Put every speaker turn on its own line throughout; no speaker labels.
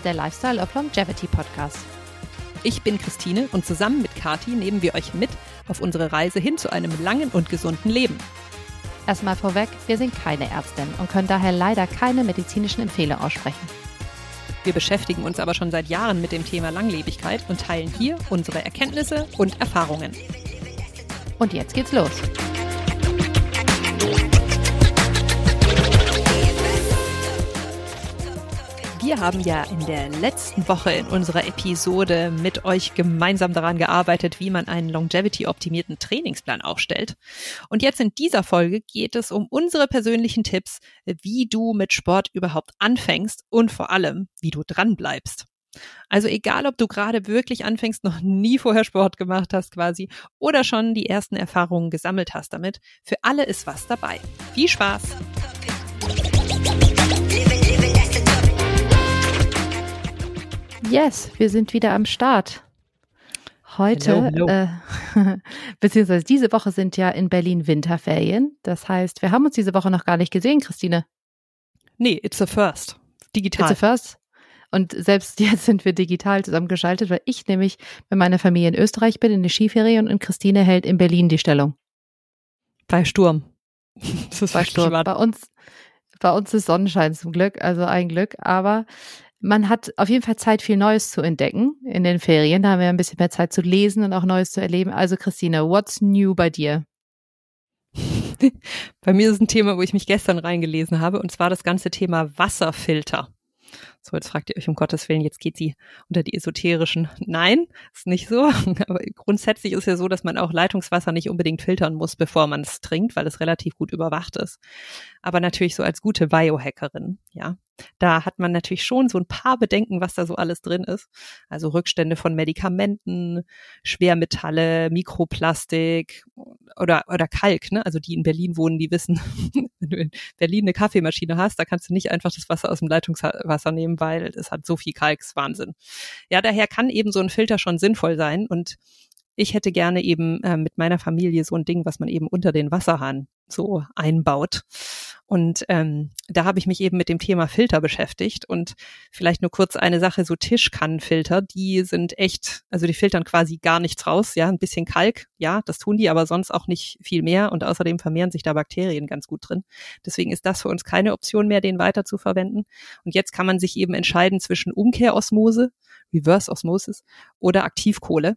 ist der Lifestyle of Longevity Podcast.
Ich bin Christine und zusammen mit Kati nehmen wir euch mit auf unsere Reise hin zu einem langen und gesunden Leben.
Erstmal vorweg, wir sind keine Ärztin und können daher leider keine medizinischen Empfehlungen aussprechen.
Wir beschäftigen uns aber schon seit Jahren mit dem Thema Langlebigkeit und teilen hier unsere Erkenntnisse und Erfahrungen.
Und jetzt geht's los.
Wir haben ja in der letzten Woche in unserer Episode mit euch gemeinsam daran gearbeitet, wie man einen longevity-optimierten Trainingsplan aufstellt. Und jetzt in dieser Folge geht es um unsere persönlichen Tipps, wie du mit Sport überhaupt anfängst und vor allem, wie du dran bleibst. Also egal, ob du gerade wirklich anfängst, noch nie vorher Sport gemacht hast quasi oder schon die ersten Erfahrungen gesammelt hast damit, für alle ist was dabei. Viel Spaß!
Yes, wir sind wieder am Start. Heute,
Hello, hello.
Äh, beziehungsweise diese Woche sind ja in Berlin Winterferien. Das heißt, wir haben uns diese Woche noch gar nicht gesehen, Christine.
Nee, it's a first. Digital.
It's a first. Und selbst jetzt sind wir digital zusammengeschaltet, weil ich nämlich mit meiner Familie in Österreich bin, in der Skiferien und Christine hält in Berlin die Stellung.
Bei Sturm. Das ist
Bei Sturm.
wahr.
Bei uns, bei uns ist Sonnenschein zum Glück, also ein Glück. Aber man hat auf jeden Fall Zeit, viel Neues zu entdecken in den Ferien. Da haben wir ein bisschen mehr Zeit zu lesen und auch Neues zu erleben. Also Christine, what's new bei dir?
Bei mir ist ein Thema, wo ich mich gestern reingelesen habe, und zwar das ganze Thema Wasserfilter. So, jetzt fragt ihr euch um Gottes Willen, jetzt geht sie unter die esoterischen. Nein, ist nicht so. Aber grundsätzlich ist ja so, dass man auch Leitungswasser nicht unbedingt filtern muss, bevor man es trinkt, weil es relativ gut überwacht ist. Aber natürlich so als gute Biohackerin, ja. Da hat man natürlich schon so ein paar Bedenken, was da so alles drin ist. Also Rückstände von Medikamenten, Schwermetalle, Mikroplastik oder, oder Kalk, ne? Also die in Berlin wohnen, die wissen, wenn du in Berlin eine Kaffeemaschine hast, da kannst du nicht einfach das Wasser aus dem Leitungswasser nehmen, weil es hat so viel Kalk, ist Wahnsinn. Ja, daher kann eben so ein Filter schon sinnvoll sein und ich hätte gerne eben äh, mit meiner Familie so ein Ding, was man eben unter den Wasserhahn so einbaut. Und ähm, da habe ich mich eben mit dem Thema Filter beschäftigt und vielleicht nur kurz eine Sache, so Tischkannenfilter, die sind echt, also die filtern quasi gar nichts raus, ja, ein bisschen Kalk, ja, das tun die, aber sonst auch nicht viel mehr und außerdem vermehren sich da Bakterien ganz gut drin. Deswegen ist das für uns keine Option mehr, den weiter zu verwenden. Und jetzt kann man sich eben entscheiden zwischen Umkehrosmose, Reverse Osmosis oder Aktivkohle.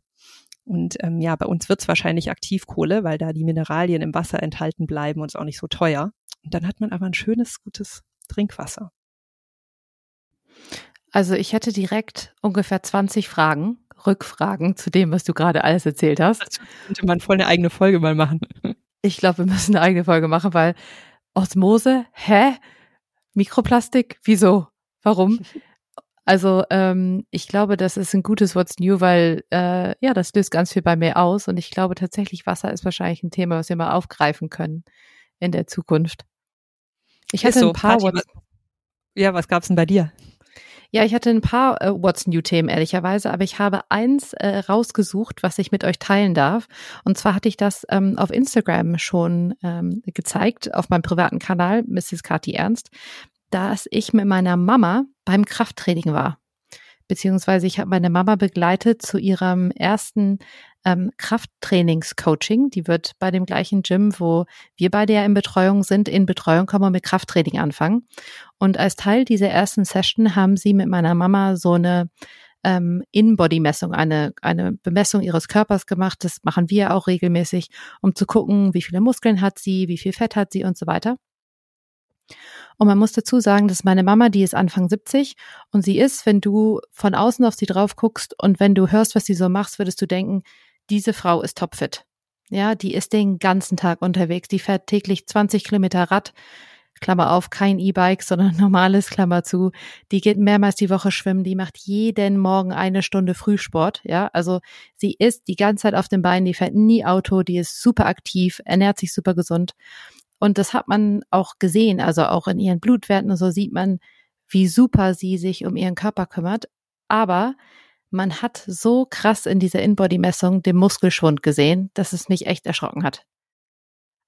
Und ähm, ja, bei uns wird's wahrscheinlich Aktivkohle, weil da die Mineralien im Wasser enthalten bleiben und ist auch nicht so teuer. Und dann hat man aber ein schönes, gutes Trinkwasser.
Also ich hätte direkt ungefähr 20 Fragen, Rückfragen zu dem, was du gerade alles erzählt hast.
Das könnte man voll eine eigene Folge mal machen.
Ich glaube, wir müssen eine eigene Folge machen, weil Osmose, hä? Mikroplastik, wieso? Warum? Also ähm, ich glaube, das ist ein gutes What's New, weil äh, ja, das löst ganz viel bei mir aus und ich glaube tatsächlich, Wasser ist wahrscheinlich ein Thema, was wir mal aufgreifen können in der Zukunft. Ich hatte
so,
ein paar
Kathi,
What's
was- Ja, was gab's denn bei dir?
Ja, ich hatte ein paar äh, What's New Themen ehrlicherweise, aber ich habe eins äh, rausgesucht, was ich mit euch teilen darf. Und zwar hatte ich das ähm, auf Instagram schon ähm, gezeigt, auf meinem privaten Kanal, Mrs. Kati Ernst, dass ich mit meiner Mama beim Krafttraining war. Beziehungsweise ich habe meine Mama begleitet zu ihrem ersten ähm, Krafttrainingscoaching. Die wird bei dem gleichen Gym, wo wir beide ja in Betreuung sind, in Betreuung kommen und mit Krafttraining anfangen. Und als Teil dieser ersten Session haben sie mit meiner Mama so eine ähm, In-Body-Messung, eine, eine Bemessung ihres Körpers gemacht. Das machen wir auch regelmäßig, um zu gucken, wie viele Muskeln hat sie, wie viel Fett hat sie und so weiter. Und man muss dazu sagen, dass meine Mama, die ist Anfang 70 und sie ist, wenn du von außen auf sie drauf guckst und wenn du hörst, was sie so macht, würdest du denken, diese Frau ist topfit. Ja, die ist den ganzen Tag unterwegs. Die fährt täglich 20 Kilometer Rad. Klammer auf, kein E-Bike, sondern normales, Klammer zu. Die geht mehrmals die Woche schwimmen. Die macht jeden Morgen eine Stunde Frühsport. Ja, also sie ist die ganze Zeit auf den Beinen. Die fährt nie Auto. Die ist super aktiv, ernährt sich super gesund. Und das hat man auch gesehen. Also auch in ihren Blutwerten und so sieht man, wie super sie sich um ihren Körper kümmert. Aber man hat so krass in dieser In-Body-Messung den Muskelschwund gesehen, dass es mich echt erschrocken hat.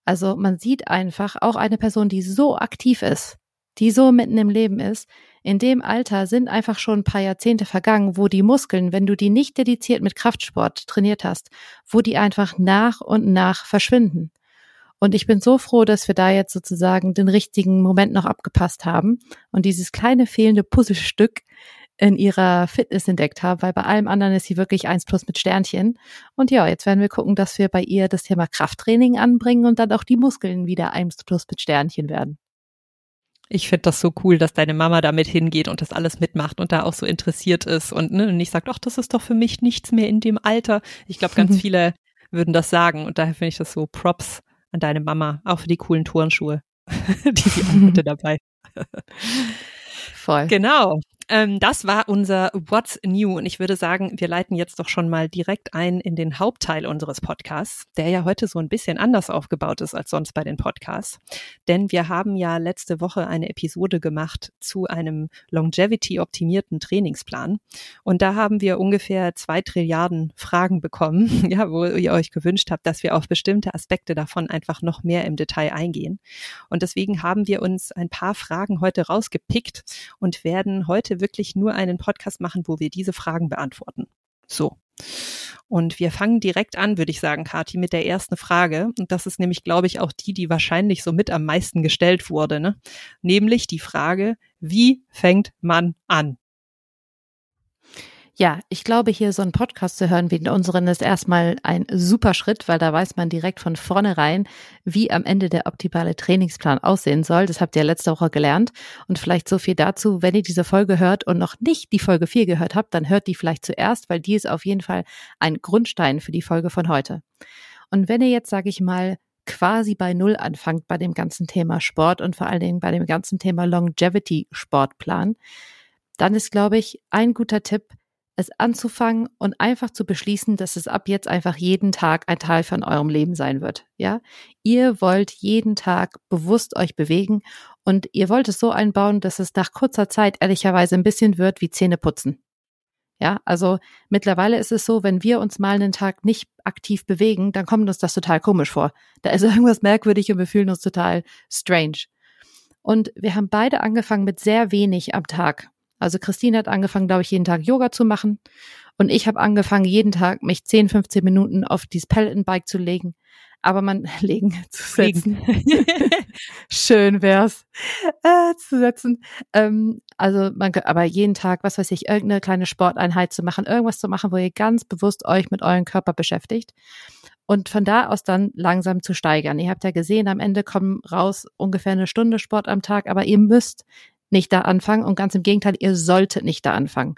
Also man sieht einfach auch eine Person, die so aktiv ist, die so mitten im Leben ist, in dem Alter sind einfach schon ein paar Jahrzehnte vergangen, wo die Muskeln, wenn du die nicht dediziert mit Kraftsport trainiert hast, wo die einfach nach und nach verschwinden. Und ich bin so froh, dass wir da jetzt sozusagen den richtigen Moment noch abgepasst haben und dieses kleine fehlende Puzzlestück in ihrer Fitness entdeckt haben, weil bei allem anderen ist sie wirklich eins plus mit Sternchen. Und ja, jetzt werden wir gucken, dass wir bei ihr das Thema Krafttraining anbringen und dann auch die Muskeln wieder eins plus mit Sternchen werden.
Ich finde das so cool, dass deine Mama damit hingeht und das alles mitmacht und da auch so interessiert ist und, ne, nicht sagt, ach, das ist doch für mich nichts mehr in dem Alter. Ich glaube, ganz viele würden das sagen und daher finde ich das so Props an deine Mama, auch für die coolen Turnschuhe, die sie anbiete dabei.
Voll.
Genau. Ähm, das war unser What's New und ich würde sagen, wir leiten jetzt doch schon mal direkt ein in den Hauptteil unseres Podcasts, der ja heute so ein bisschen anders aufgebaut ist als sonst bei den Podcasts. Denn wir haben ja letzte Woche eine Episode gemacht zu einem Longevity-optimierten Trainingsplan und da haben wir ungefähr zwei Trilliarden Fragen bekommen, ja, wo ihr euch gewünscht habt, dass wir auf bestimmte Aspekte davon einfach noch mehr im Detail eingehen. Und deswegen haben wir uns ein paar Fragen heute rausgepickt und werden heute wirklich nur einen Podcast machen, wo wir diese Fragen beantworten. So. Und wir fangen direkt an, würde ich sagen, Kati, mit der ersten Frage. Und das ist nämlich, glaube ich, auch die, die wahrscheinlich so mit am meisten gestellt wurde. Ne? Nämlich die Frage, wie fängt man an?
Ja, ich glaube, hier so einen Podcast zu hören wie unseren ist erstmal ein super Schritt, weil da weiß man direkt von vornherein, wie am Ende der optimale Trainingsplan aussehen soll. Das habt ihr letzte Woche gelernt. Und vielleicht so viel dazu, wenn ihr diese Folge hört und noch nicht die Folge 4 gehört habt, dann hört die vielleicht zuerst, weil die ist auf jeden Fall ein Grundstein für die Folge von heute. Und wenn ihr jetzt, sage ich mal, quasi bei Null anfangt bei dem ganzen Thema Sport und vor allen Dingen bei dem ganzen Thema Longevity Sportplan, dann ist, glaube ich, ein guter Tipp, es anzufangen und einfach zu beschließen, dass es ab jetzt einfach jeden Tag ein Teil von eurem Leben sein wird. Ja, ihr wollt jeden Tag bewusst euch bewegen und ihr wollt es so einbauen, dass es nach kurzer Zeit ehrlicherweise ein bisschen wird wie Zähne putzen. Ja, also mittlerweile ist es so, wenn wir uns mal einen Tag nicht aktiv bewegen, dann kommt uns das total komisch vor. Da ist irgendwas merkwürdig und wir fühlen uns total strange. Und wir haben beide angefangen mit sehr wenig am Tag. Also Christine hat angefangen, glaube ich, jeden Tag Yoga zu machen. Und ich habe angefangen, jeden Tag mich 10, 15 Minuten auf dieses Peloton-Bike zu legen. Aber man legen zu setzen. Schön wär's äh, zu setzen. Ähm, also man aber jeden Tag, was weiß ich, irgendeine kleine Sporteinheit zu machen, irgendwas zu machen, wo ihr ganz bewusst euch mit eurem Körper beschäftigt. Und von da aus dann langsam zu steigern. Ihr habt ja gesehen, am Ende kommen raus ungefähr eine Stunde Sport am Tag, aber ihr müsst nicht da anfangen und ganz im Gegenteil, ihr solltet nicht da anfangen,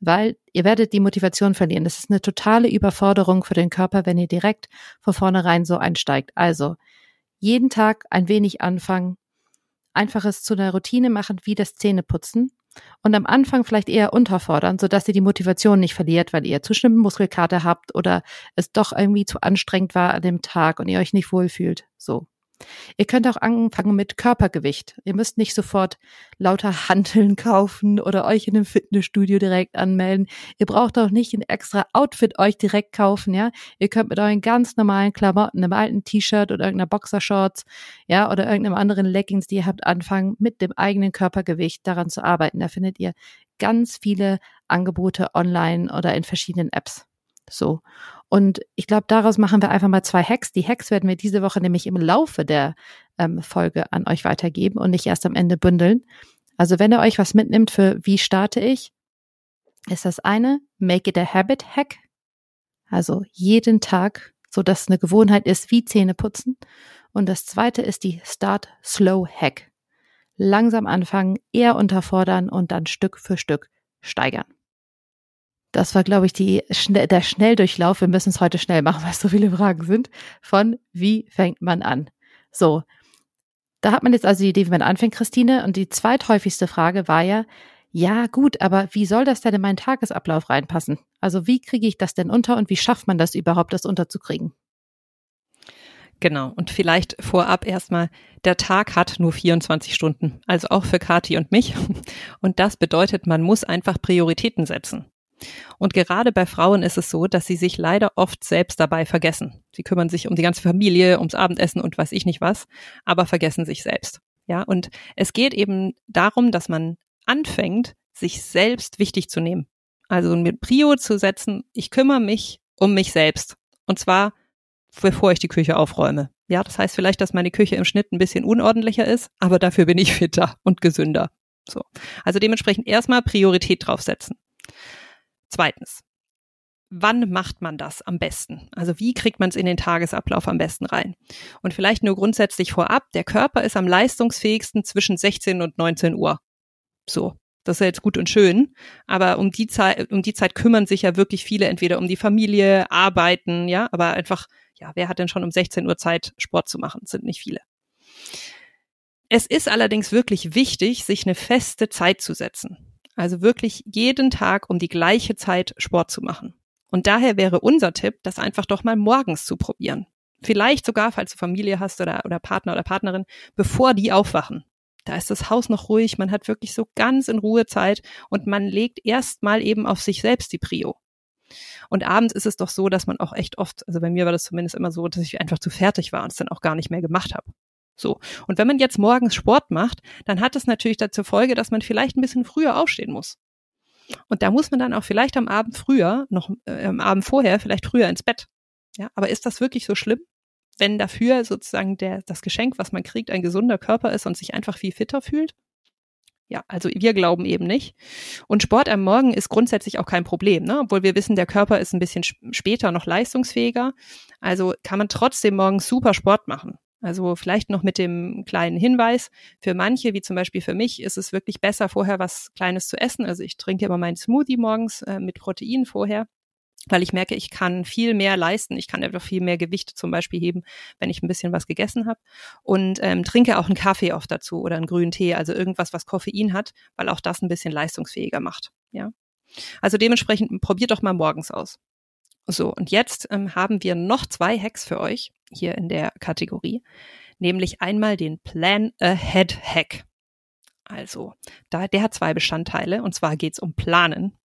weil ihr werdet die Motivation verlieren. Das ist eine totale Überforderung für den Körper, wenn ihr direkt von vornherein so einsteigt. Also jeden Tag ein wenig anfangen, einfaches zu einer Routine machen, wie das Zähneputzen und am Anfang vielleicht eher unterfordern, sodass ihr die Motivation nicht verliert, weil ihr zu schlimme Muskelkater habt oder es doch irgendwie zu anstrengend war an dem Tag und ihr euch nicht wohlfühlt. So. Ihr könnt auch anfangen mit Körpergewicht. Ihr müsst nicht sofort lauter Hanteln kaufen oder euch in einem Fitnessstudio direkt anmelden. Ihr braucht auch nicht ein extra Outfit euch direkt kaufen, ja. Ihr könnt mit euren ganz normalen Klamotten, einem alten T-Shirt oder irgendeiner Boxershorts, ja, oder irgendeinem anderen Leggings, die ihr habt, anfangen, mit dem eigenen Körpergewicht daran zu arbeiten. Da findet ihr ganz viele Angebote online oder in verschiedenen Apps. So. Und ich glaube, daraus machen wir einfach mal zwei Hacks. Die Hacks werden wir diese Woche nämlich im Laufe der ähm, Folge an euch weitergeben und nicht erst am Ende bündeln. Also wenn ihr euch was mitnimmt für wie starte ich, ist das eine, make it a habit hack. Also jeden Tag, so dass eine Gewohnheit ist, wie Zähne putzen. Und das zweite ist die Start Slow Hack. Langsam anfangen, eher unterfordern und dann Stück für Stück steigern. Das war, glaube ich, die, der Schnelldurchlauf. Wir müssen es heute schnell machen, weil es so viele Fragen sind. Von wie fängt man an? So. Da hat man jetzt also die Idee, wie man anfängt, Christine. Und die zweithäufigste Frage war ja, ja, gut, aber wie soll das denn in meinen Tagesablauf reinpassen? Also wie kriege ich das denn unter und wie schafft man das überhaupt, das unterzukriegen?
Genau. Und vielleicht vorab erstmal, der Tag hat nur 24 Stunden, also auch für Kati und mich. Und das bedeutet, man muss einfach Prioritäten setzen. Und gerade bei Frauen ist es so, dass sie sich leider oft selbst dabei vergessen. Sie kümmern sich um die ganze Familie, ums Abendessen und weiß ich nicht was, aber vergessen sich selbst. Ja, und es geht eben darum, dass man anfängt, sich selbst wichtig zu nehmen. Also mit Prio zu setzen, ich kümmere mich um mich selbst. Und zwar, bevor ich die Küche aufräume. Ja, das heißt vielleicht, dass meine Küche im Schnitt ein bisschen unordentlicher ist, aber dafür bin ich fitter und gesünder. So. Also dementsprechend erstmal Priorität draufsetzen. Zweitens. Wann macht man das am besten? Also wie kriegt man es in den Tagesablauf am besten rein? Und vielleicht nur grundsätzlich vorab, der Körper ist am leistungsfähigsten zwischen 16 und 19 Uhr. So. Das ist ja jetzt gut und schön, aber um die Zeit, um die Zeit kümmern sich ja wirklich viele entweder um die Familie, arbeiten, ja, aber einfach, ja, wer hat denn schon um 16 Uhr Zeit, Sport zu machen? Das sind nicht viele. Es ist allerdings wirklich wichtig, sich eine feste Zeit zu setzen. Also wirklich jeden Tag um die gleiche Zeit Sport zu machen. Und daher wäre unser Tipp, das einfach doch mal morgens zu probieren. Vielleicht sogar, falls du Familie hast oder, oder Partner oder Partnerin, bevor die aufwachen. Da ist das Haus noch ruhig, man hat wirklich so ganz in Ruhe Zeit und man legt erstmal eben auf sich selbst die Prio. Und abends ist es doch so, dass man auch echt oft, also bei mir war das zumindest immer so, dass ich einfach zu fertig war und es dann auch gar nicht mehr gemacht habe. So. Und wenn man jetzt morgens Sport macht, dann hat es natürlich dazu Folge, dass man vielleicht ein bisschen früher aufstehen muss. Und da muss man dann auch vielleicht am Abend früher, noch äh, am Abend vorher, vielleicht früher ins Bett. Ja, aber ist das wirklich so schlimm? wenn dafür sozusagen der, das Geschenk, was man kriegt, ein gesunder Körper ist und sich einfach viel fitter fühlt? Ja, also wir glauben eben nicht. Und Sport am Morgen ist grundsätzlich auch kein Problem, ne? obwohl wir wissen, der Körper ist ein bisschen später noch leistungsfähiger. Also kann man trotzdem morgens super Sport machen. Also vielleicht noch mit dem kleinen Hinweis, für manche, wie zum Beispiel für mich, ist es wirklich besser, vorher was Kleines zu essen. Also ich trinke immer meinen Smoothie morgens äh, mit Protein vorher weil ich merke, ich kann viel mehr leisten. Ich kann einfach viel mehr Gewichte zum Beispiel heben, wenn ich ein bisschen was gegessen habe. Und ähm, trinke auch einen Kaffee oft dazu oder einen grünen Tee, also irgendwas, was Koffein hat, weil auch das ein bisschen leistungsfähiger macht. Ja. Also dementsprechend probiert doch mal morgens aus. So, und jetzt ähm, haben wir noch zwei Hacks für euch hier in der Kategorie, nämlich einmal den Plan Ahead Hack. Also, da, der hat zwei Bestandteile, und zwar geht's um Planen.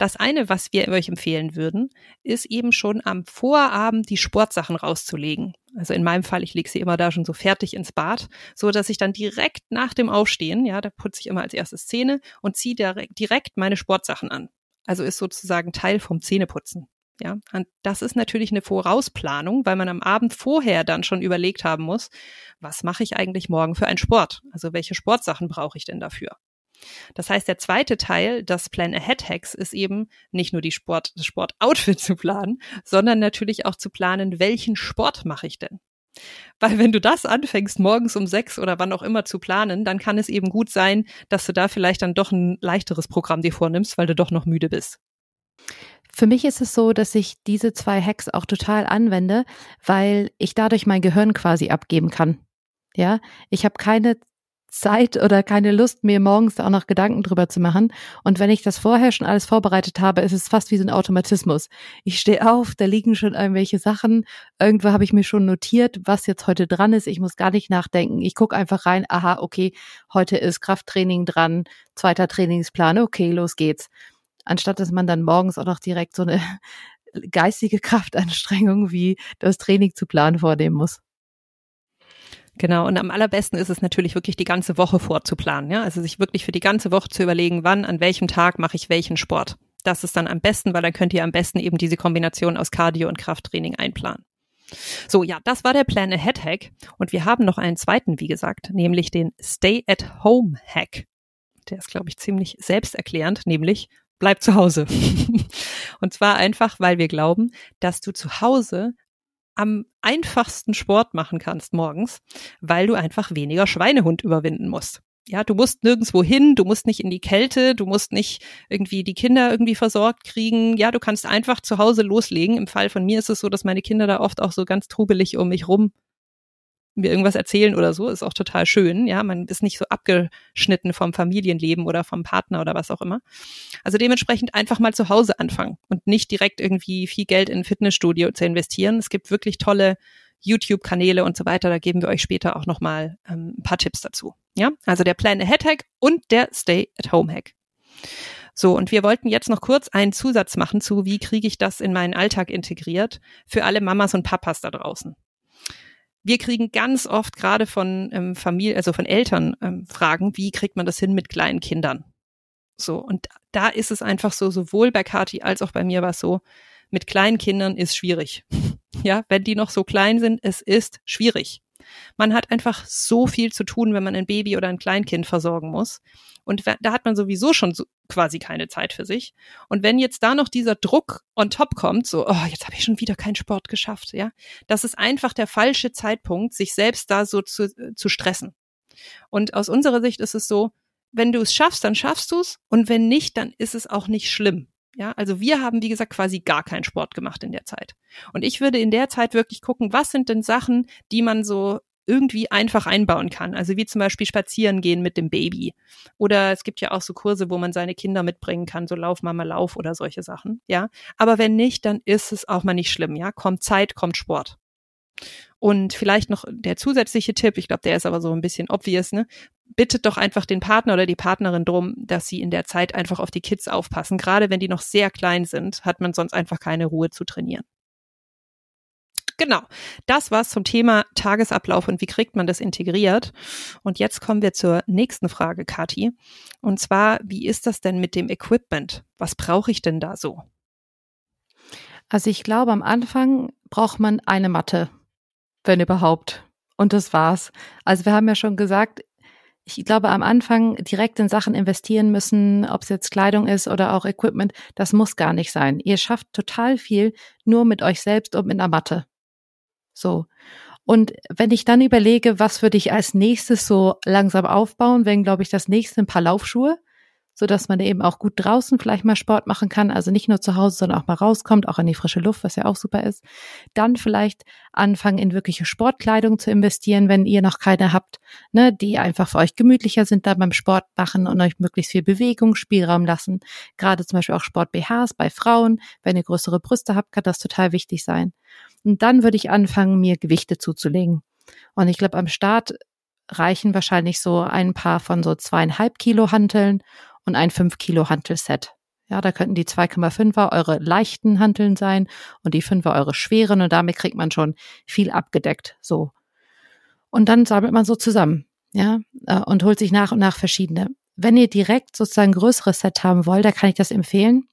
Das eine, was wir euch empfehlen würden, ist eben schon am Vorabend die Sportsachen rauszulegen. Also in meinem Fall, ich lege sie immer da schon so fertig ins Bad, so dass ich dann direkt nach dem Aufstehen, ja, da putze ich immer als erstes Zähne und ziehe direkt meine Sportsachen an. Also ist sozusagen Teil vom Zähneputzen. Ja, und das ist natürlich eine Vorausplanung, weil man am Abend vorher dann schon überlegt haben muss, was mache ich eigentlich morgen für einen Sport? Also welche Sportsachen brauche ich denn dafür? Das heißt, der zweite Teil des Plan Ahead Hacks ist eben nicht nur die Sport, das Sportoutfit zu planen, sondern natürlich auch zu planen, welchen Sport mache ich denn? Weil wenn du das anfängst, morgens um sechs oder wann auch immer zu planen, dann kann es eben gut sein, dass du da vielleicht dann doch ein leichteres Programm dir vornimmst, weil du doch noch müde bist.
Für mich ist es so, dass ich diese zwei Hacks auch total anwende, weil ich dadurch mein Gehirn quasi abgeben kann. Ja, ich habe keine Zeit oder keine Lust, mir morgens auch noch Gedanken drüber zu machen. Und wenn ich das vorher schon alles vorbereitet habe, ist es fast wie so ein Automatismus. Ich stehe auf, da liegen schon irgendwelche Sachen. Irgendwo habe ich mir schon notiert, was jetzt heute dran ist. Ich muss gar nicht nachdenken. Ich gucke einfach rein, aha, okay, heute ist Krafttraining dran, zweiter Trainingsplan, okay, los geht's. Anstatt dass man dann morgens auch noch direkt so eine geistige Kraftanstrengung wie das Training zu planen vornehmen muss.
Genau, und am allerbesten ist es natürlich wirklich die ganze Woche vorzuplanen, ja, also sich wirklich für die ganze Woche zu überlegen, wann, an welchem Tag mache ich welchen Sport. Das ist dann am besten, weil dann könnt ihr am besten eben diese Kombination aus Cardio und Krafttraining einplanen. So, ja, das war der Plan Ahead Hack und wir haben noch einen zweiten, wie gesagt, nämlich den Stay at Home Hack. Der ist, glaube ich, ziemlich selbsterklärend, nämlich bleib zu Hause. und zwar einfach, weil wir glauben, dass du zu Hause am einfachsten Sport machen kannst morgens, weil du einfach weniger Schweinehund überwinden musst. Ja, du musst nirgendwo hin, du musst nicht in die Kälte, du musst nicht irgendwie die Kinder irgendwie versorgt kriegen. Ja, du kannst einfach zu Hause loslegen. Im Fall von mir ist es so, dass meine Kinder da oft auch so ganz trubelig um mich rum mir irgendwas erzählen oder so, ist auch total schön. Ja, man ist nicht so abgeschnitten vom Familienleben oder vom Partner oder was auch immer. Also dementsprechend einfach mal zu Hause anfangen und nicht direkt irgendwie viel Geld in ein Fitnessstudio zu investieren. Es gibt wirklich tolle YouTube-Kanäle und so weiter. Da geben wir euch später auch nochmal ähm, ein paar Tipps dazu. Ja, also der Plan Ahead Hack und der Stay at Home Hack. So, und wir wollten jetzt noch kurz einen Zusatz machen zu, wie kriege ich das in meinen Alltag integriert für alle Mamas und Papas da draußen. Wir kriegen ganz oft gerade von ähm, Familie, also von Eltern ähm, Fragen, wie kriegt man das hin mit kleinen Kindern? So, und da ist es einfach so, sowohl bei Kati als auch bei mir war es so, mit kleinen Kindern ist schwierig. Ja, wenn die noch so klein sind, es ist schwierig. Man hat einfach so viel zu tun, wenn man ein Baby oder ein Kleinkind versorgen muss. Und da hat man sowieso schon so quasi keine Zeit für sich. Und wenn jetzt da noch dieser Druck on top kommt, so, oh, jetzt habe ich schon wieder keinen Sport geschafft, ja, das ist einfach der falsche Zeitpunkt, sich selbst da so zu, zu stressen. Und aus unserer Sicht ist es so, wenn du es schaffst, dann schaffst du es. Und wenn nicht, dann ist es auch nicht schlimm. Ja, also wir haben, wie gesagt, quasi gar keinen Sport gemacht in der Zeit. Und ich würde in der Zeit wirklich gucken, was sind denn Sachen, die man so irgendwie einfach einbauen kann. Also wie zum Beispiel spazieren gehen mit dem Baby. Oder es gibt ja auch so Kurse, wo man seine Kinder mitbringen kann, so Lauf, Mama, Lauf oder solche Sachen. Ja. Aber wenn nicht, dann ist es auch mal nicht schlimm. Ja. Kommt Zeit, kommt Sport. Und vielleicht noch der zusätzliche Tipp, ich glaube, der ist aber so ein bisschen obvious, ne? Bittet doch einfach den Partner oder die Partnerin drum, dass sie in der Zeit einfach auf die Kids aufpassen. Gerade wenn die noch sehr klein sind, hat man sonst einfach keine Ruhe zu trainieren. Genau, das war's zum Thema Tagesablauf und wie kriegt man das integriert. Und jetzt kommen wir zur nächsten Frage, Kati. Und zwar, wie ist das denn mit dem Equipment? Was brauche ich denn da so?
Also ich glaube, am Anfang braucht man eine Matte, wenn überhaupt. Und das war's. Also wir haben ja schon gesagt, ich glaube, am Anfang direkt in Sachen investieren müssen, ob es jetzt Kleidung ist oder auch Equipment, das muss gar nicht sein. Ihr schafft total viel nur mit euch selbst und mit einer Matte. So. Und wenn ich dann überlege, was würde ich als nächstes so langsam aufbauen, wenn, glaube ich, das nächste ein paar Laufschuhe, so dass man eben auch gut draußen vielleicht mal Sport machen kann, also nicht nur zu Hause, sondern auch mal rauskommt, auch in die frische Luft, was ja auch super ist. Dann vielleicht anfangen, in wirkliche Sportkleidung zu investieren, wenn ihr noch keine habt, ne, die einfach für euch gemütlicher sind, da beim Sport machen und euch möglichst viel Bewegung, Spielraum lassen. Gerade zum Beispiel auch Sport-BHs bei Frauen. Wenn ihr größere Brüste habt, kann das total wichtig sein. Und dann würde ich anfangen, mir Gewichte zuzulegen. Und ich glaube, am Start reichen wahrscheinlich so ein paar von so zweieinhalb Kilo Hanteln und ein fünf Kilo Hantelset. Ja, da könnten die 2,5er eure leichten Hanteln sein und die 5er eure schweren und damit kriegt man schon viel abgedeckt, so. Und dann sammelt man so zusammen, ja, äh, und holt sich nach und nach verschiedene. Wenn ihr direkt sozusagen größeres Set haben wollt, da kann ich das empfehlen.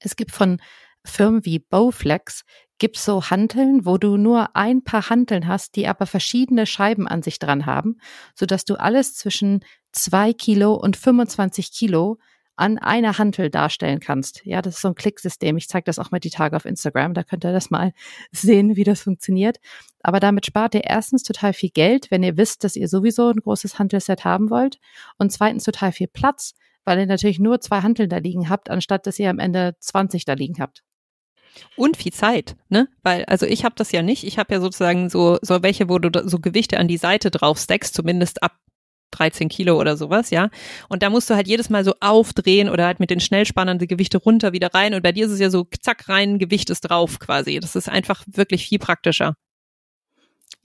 Es gibt von Firmen wie Bowflex gibt's so Hanteln, wo du nur ein paar Hanteln hast, die aber verschiedene Scheiben an sich dran haben, so dass du alles zwischen zwei Kilo und 25 Kilo an einer Hantel darstellen kannst. Ja, das ist so ein Klicksystem. Ich zeige das auch mal die Tage auf Instagram. Da könnt ihr das mal sehen, wie das funktioniert. Aber damit spart ihr erstens total viel Geld, wenn ihr wisst, dass ihr sowieso ein großes Hantelset haben wollt. Und zweitens total viel Platz, weil ihr natürlich nur zwei Hanteln da liegen habt, anstatt dass ihr am Ende 20 da liegen habt.
Und viel Zeit, ne? Weil, also ich habe das ja nicht. Ich habe ja sozusagen so, so welche, wo du so Gewichte an die Seite drauf stackst, zumindest ab 13 Kilo oder sowas, ja. Und da musst du halt jedes Mal so aufdrehen oder halt mit den Schnellspannern die Gewichte runter wieder rein. Und bei dir ist es ja so, zack, rein, Gewicht ist drauf quasi. Das ist einfach wirklich viel praktischer.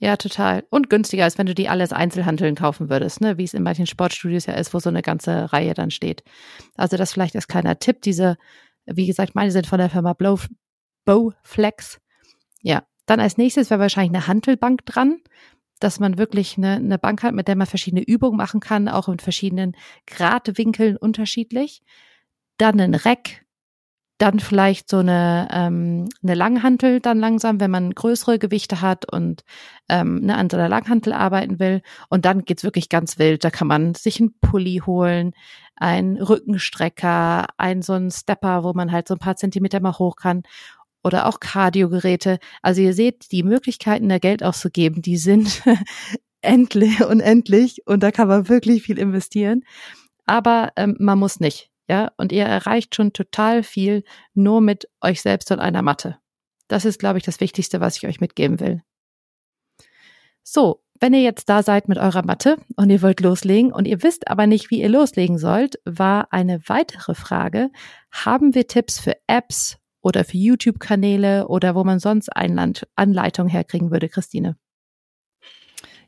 Ja, total. Und günstiger, als wenn du die alles Einzelhandeln kaufen würdest, ne? wie es in manchen Sportstudios ja ist, wo so eine ganze Reihe dann steht. Also das vielleicht als kleiner Tipp. Diese, wie gesagt, meine sind von der Firma Blow, Bowflex. Ja, dann als nächstes wäre wahrscheinlich eine Hantelbank dran, dass man wirklich eine, eine Bank hat, mit der man verschiedene Übungen machen kann, auch in verschiedenen Gradwinkeln unterschiedlich. Dann ein Reck, dann vielleicht so eine, ähm, eine Langhantel dann langsam, wenn man größere Gewichte hat und ähm, ne, an Langhantel arbeiten will. Und dann geht's wirklich ganz wild. Da kann man sich einen Pulli holen, einen Rückenstrecker, einen so einen Stepper, wo man halt so ein paar Zentimeter mal hoch kann oder auch Kardiogeräte. Also ihr seht, die Möglichkeiten, da Geld auszugeben, die sind endlich, unendlich und da kann man wirklich viel investieren. Aber ähm, man muss nicht, ja. Und ihr erreicht schon total viel nur mit euch selbst und einer Matte. Das ist, glaube ich, das Wichtigste, was ich euch mitgeben will. So, wenn ihr jetzt da seid mit eurer Matte und ihr wollt loslegen und ihr wisst aber nicht, wie ihr loslegen sollt, war eine weitere Frage. Haben wir Tipps für Apps oder für YouTube-Kanäle oder wo man sonst Einland Anleitung herkriegen würde, Christine?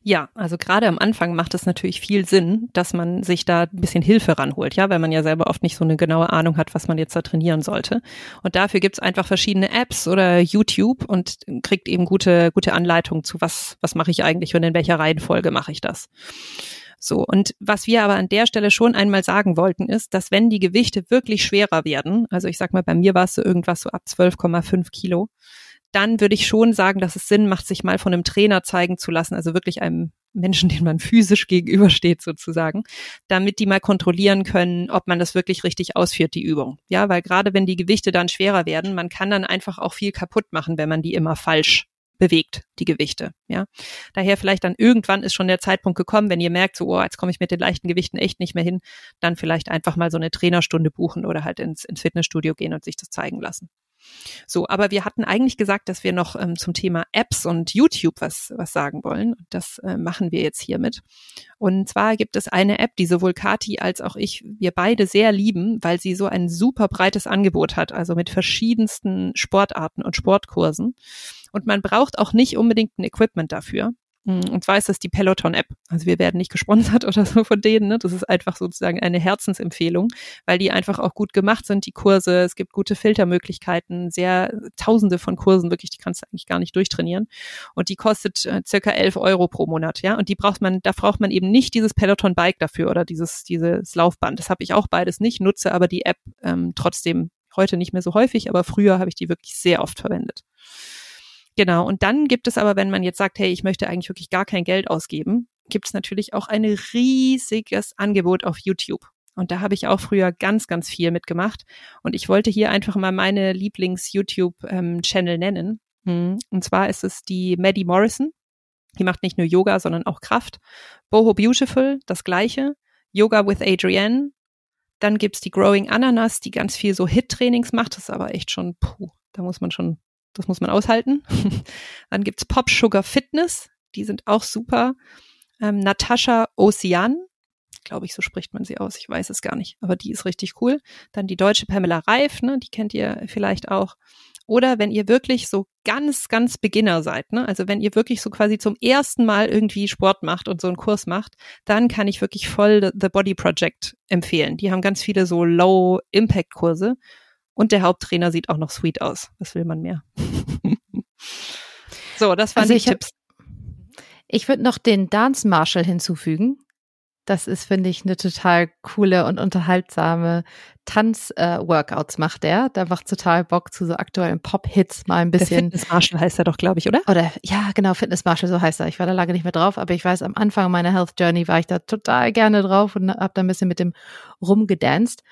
Ja, also gerade am Anfang macht es natürlich viel Sinn, dass man sich da ein bisschen Hilfe ranholt, ja, weil man ja selber oft nicht so eine genaue Ahnung hat, was man jetzt da trainieren sollte. Und dafür gibt's einfach verschiedene Apps oder YouTube und kriegt eben gute, gute Anleitungen zu, was, was mache ich eigentlich und in welcher Reihenfolge mache ich das. So, und was wir aber an der Stelle schon einmal sagen wollten, ist, dass wenn die Gewichte wirklich schwerer werden, also ich sag mal, bei mir war es so irgendwas so ab 12,5 Kilo, dann würde ich schon sagen, dass es Sinn macht, sich mal von einem Trainer zeigen zu lassen, also wirklich einem Menschen, den man physisch gegenübersteht sozusagen, damit die mal kontrollieren können, ob man das wirklich richtig ausführt, die Übung. Ja, weil gerade wenn die Gewichte dann schwerer werden, man kann dann einfach auch viel kaputt machen, wenn man die immer falsch bewegt, die Gewichte. Ja, daher vielleicht dann irgendwann ist schon der Zeitpunkt gekommen, wenn ihr merkt, so, oh, jetzt komme ich mit den leichten Gewichten echt nicht mehr hin, dann vielleicht einfach mal so eine Trainerstunde buchen oder halt ins, ins Fitnessstudio gehen und sich das zeigen lassen. So, aber wir hatten eigentlich gesagt, dass wir noch ähm, zum Thema Apps und YouTube was, was sagen wollen. Das äh, machen wir jetzt hiermit. Und zwar gibt es eine App, die sowohl Kati als auch ich, wir beide sehr lieben, weil sie so ein super breites Angebot hat, also mit verschiedensten Sportarten und Sportkursen. Und man braucht auch nicht unbedingt ein Equipment dafür. Mm, und zwar ist das die Peloton-App. Also wir werden nicht gesponsert oder so von denen. Ne? Das ist einfach sozusagen eine Herzensempfehlung, weil die einfach auch gut gemacht sind, die Kurse. Es gibt gute Filtermöglichkeiten, sehr tausende von Kursen, wirklich, die kannst du eigentlich gar nicht durchtrainieren. Und die kostet äh, circa 11 Euro pro Monat, ja. Und die braucht man, da braucht man eben nicht dieses Peloton-Bike dafür oder dieses, dieses Laufband. Das habe ich auch beides nicht, nutze aber die App ähm, trotzdem heute nicht mehr so häufig, aber früher habe ich die wirklich sehr oft verwendet. Genau. Und dann gibt es aber, wenn man jetzt sagt, hey, ich möchte eigentlich wirklich gar kein Geld ausgeben, gibt es natürlich auch ein riesiges Angebot auf YouTube. Und da habe ich auch früher ganz, ganz viel mitgemacht. Und ich wollte hier einfach mal meine Lieblings-YouTube-Channel nennen. Hm. Und zwar ist es die Maddie Morrison. Die macht nicht nur Yoga, sondern auch Kraft. Boho Beautiful, das gleiche. Yoga with Adrienne. Dann gibt's die Growing Ananas, die ganz viel so Hit-Trainings macht. Das ist aber echt schon, puh, da muss man schon das muss man aushalten. Dann gibt's Pop Sugar Fitness, die sind auch super. Ähm, Natascha Ocean, glaube ich, so spricht man sie aus, ich weiß es gar nicht, aber die ist richtig cool. Dann die deutsche Pamela Reif, ne, die kennt ihr vielleicht auch. Oder wenn ihr wirklich so ganz, ganz Beginner seid, ne? also wenn ihr wirklich so quasi zum ersten Mal irgendwie Sport macht und so einen Kurs macht, dann kann ich wirklich voll The Body Project empfehlen. Die haben ganz viele so Low-Impact-Kurse und der Haupttrainer sieht auch noch sweet aus. Was will man mehr? so, das waren also die Tipps. Hab,
ich würde noch den Dance Marshall hinzufügen. Das ist, finde ich, eine total coole und unterhaltsame Tanz-Workouts äh, macht der. Da macht total Bock zu so aktuellen Pop-Hits mal ein bisschen.
Der Fitness Marshall heißt er doch, glaube ich, oder?
Oder ja, genau, Fitness Marshall, so heißt er. Ich war da lange nicht mehr drauf, aber ich weiß, am Anfang meiner Health Journey war ich da total gerne drauf und habe da ein bisschen mit dem rumgedanced.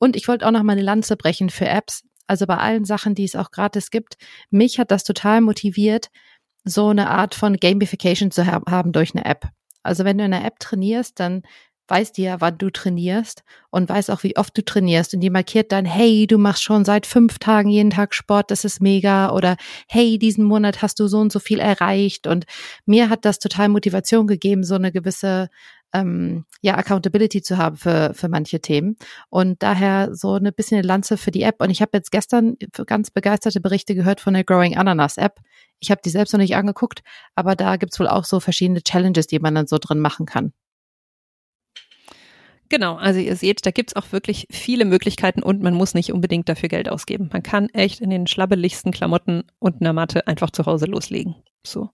Und ich wollte auch noch mal eine Lanze brechen für Apps. Also bei allen Sachen, die es auch gratis gibt. Mich hat das total motiviert, so eine Art von Gamification zu haben durch eine App. Also wenn du in einer App trainierst, dann weißt die ja, wann du trainierst und weiß auch, wie oft du trainierst. Und die markiert dann, hey, du machst schon seit fünf Tagen jeden Tag Sport, das ist mega. Oder hey, diesen Monat hast du so und so viel erreicht. Und mir hat das total Motivation gegeben, so eine gewisse ähm, ja, Accountability zu haben für, für manche Themen. Und daher so eine bisschen eine Lanze für die App. Und ich habe jetzt gestern ganz begeisterte Berichte gehört von der Growing Ananas App. Ich habe die selbst noch nicht angeguckt, aber da gibt's wohl auch so verschiedene Challenges, die man dann so drin machen kann.
Genau, also ihr seht, da gibt's auch wirklich viele Möglichkeiten und man muss nicht unbedingt dafür Geld ausgeben. Man kann echt in den schlabbeligsten Klamotten und einer Matte einfach zu Hause loslegen. So.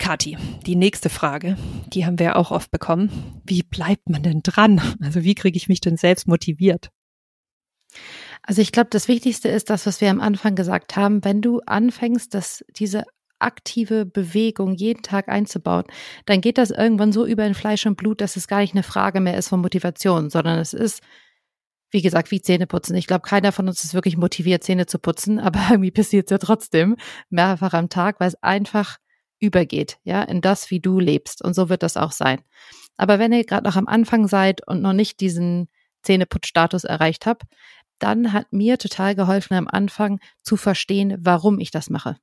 Kati, die nächste Frage, die haben wir auch oft bekommen. Wie bleibt man denn dran? Also wie kriege ich mich denn selbst motiviert?
Also ich glaube, das Wichtigste ist das, was wir am Anfang gesagt haben. Wenn du anfängst, dass diese aktive Bewegung jeden Tag einzubauen, dann geht das irgendwann so über in Fleisch und Blut, dass es gar nicht eine Frage mehr ist von Motivation, sondern es ist, wie gesagt, wie Zähne putzen. Ich glaube, keiner von uns ist wirklich motiviert, Zähne zu putzen, aber irgendwie passiert es ja trotzdem mehrfach am Tag, weil es einfach übergeht, ja, in das, wie du lebst. Und so wird das auch sein. Aber wenn ihr gerade noch am Anfang seid und noch nicht diesen Zähneputzstatus erreicht habt, dann hat mir total geholfen am Anfang zu verstehen, warum ich das mache.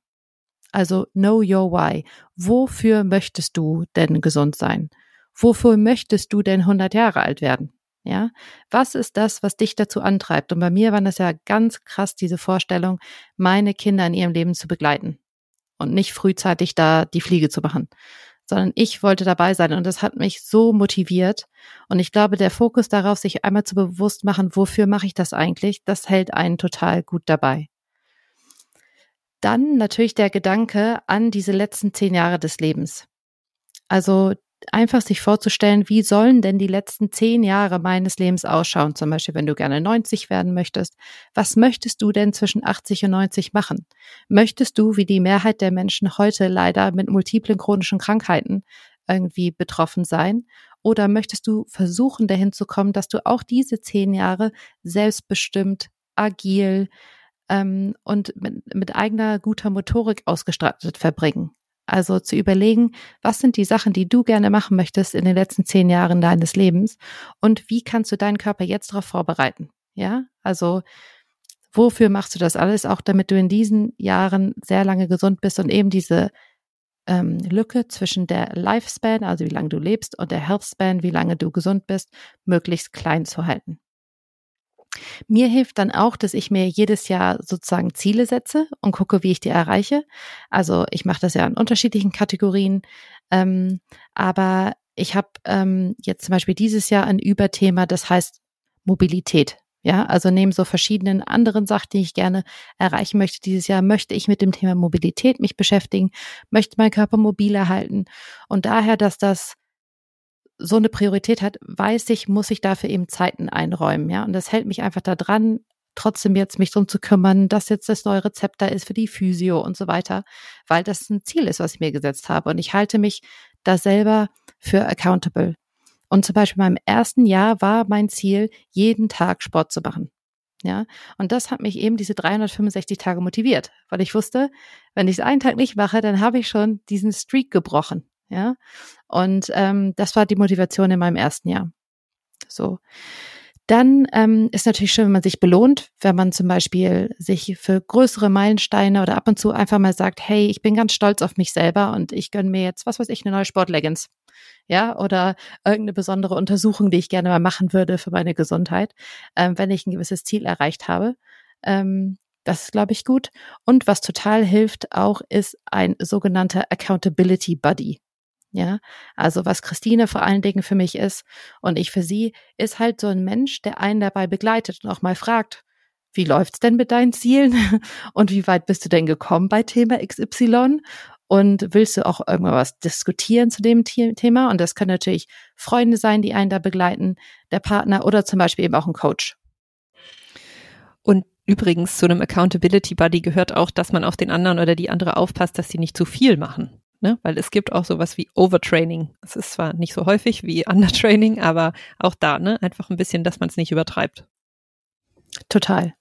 Also know your why. Wofür möchtest du denn gesund sein? Wofür möchtest du denn 100 Jahre alt werden? Ja, was ist das, was dich dazu antreibt? Und bei mir war das ja ganz krass, diese Vorstellung, meine Kinder in ihrem Leben zu begleiten und nicht frühzeitig da die Fliege zu machen. sondern ich wollte dabei sein und das hat mich so motiviert. Und ich glaube, der Fokus darauf, sich einmal zu bewusst machen, wofür mache ich das eigentlich, das hält einen total gut dabei. Dann natürlich der Gedanke an diese letzten zehn Jahre des Lebens. Also einfach sich vorzustellen, wie sollen denn die letzten zehn Jahre meines Lebens ausschauen? Zum Beispiel, wenn du gerne 90 werden möchtest. Was möchtest du denn zwischen 80 und 90 machen? Möchtest du, wie die Mehrheit der Menschen heute leider mit multiplen chronischen Krankheiten irgendwie betroffen sein? Oder möchtest du versuchen, dahin zu kommen, dass du auch diese zehn Jahre selbstbestimmt, agil ähm, und mit, mit eigener guter Motorik ausgestattet verbringen? Also zu überlegen, was sind die Sachen, die du gerne machen möchtest in den letzten zehn Jahren deines Lebens und wie kannst du deinen Körper jetzt darauf vorbereiten? Ja, also wofür machst du das alles? Auch damit du in diesen Jahren sehr lange gesund bist und eben diese ähm, Lücke zwischen der Lifespan, also wie lange du lebst, und der Healthspan, wie lange du gesund bist, möglichst klein zu halten. Mir hilft dann auch, dass ich mir jedes Jahr sozusagen Ziele setze und gucke, wie ich die erreiche. Also ich mache das ja in unterschiedlichen Kategorien, ähm, aber ich habe ähm, jetzt zum Beispiel dieses Jahr ein Überthema, das heißt Mobilität. Ja, also neben so verschiedenen anderen Sachen, die ich gerne erreichen möchte dieses Jahr, möchte ich mit dem Thema Mobilität mich beschäftigen, möchte meinen Körper mobiler halten und daher, dass das so eine Priorität hat, weiß ich, muss ich dafür eben Zeiten einräumen, ja. Und das hält mich einfach da dran, trotzdem jetzt mich drum zu kümmern, dass jetzt das neue Rezept da ist für die Physio und so weiter, weil das ein Ziel ist, was ich mir gesetzt habe. Und ich halte mich da selber für accountable. Und zum Beispiel in meinem ersten Jahr war mein Ziel, jeden Tag Sport zu machen. Ja, und das hat mich eben diese 365 Tage motiviert, weil ich wusste, wenn ich es einen Tag nicht mache, dann habe ich schon diesen Streak gebrochen. Ja, und ähm, das war die Motivation in meinem ersten Jahr. So. Dann ähm, ist natürlich schön, wenn man sich belohnt, wenn man zum Beispiel sich für größere Meilensteine oder ab und zu einfach mal sagt, hey, ich bin ganz stolz auf mich selber und ich gönne mir jetzt, was weiß ich, eine neue Sportleggings. Ja, oder irgendeine besondere Untersuchung, die ich gerne mal machen würde für meine Gesundheit, ähm, wenn ich ein gewisses Ziel erreicht habe. Ähm, das ist, glaube ich, gut. Und was total hilft auch, ist ein sogenannter Accountability Buddy. Ja, also was Christine vor allen Dingen für mich ist und ich für sie, ist halt so ein Mensch, der einen dabei begleitet und auch mal fragt, wie läuft's denn mit deinen Zielen und wie weit bist du denn gekommen bei Thema XY und willst du auch irgendwas diskutieren zu dem Thema und das können natürlich Freunde sein, die einen da begleiten, der Partner oder zum Beispiel eben auch ein Coach.
Und Übrigens, zu einem Accountability Buddy gehört auch, dass man auf den anderen oder die andere aufpasst, dass sie nicht zu viel machen. Ne? Weil es gibt auch sowas wie Overtraining. Es ist zwar nicht so häufig wie Undertraining, aber auch da, ne? Einfach ein bisschen, dass man es nicht übertreibt.
Total.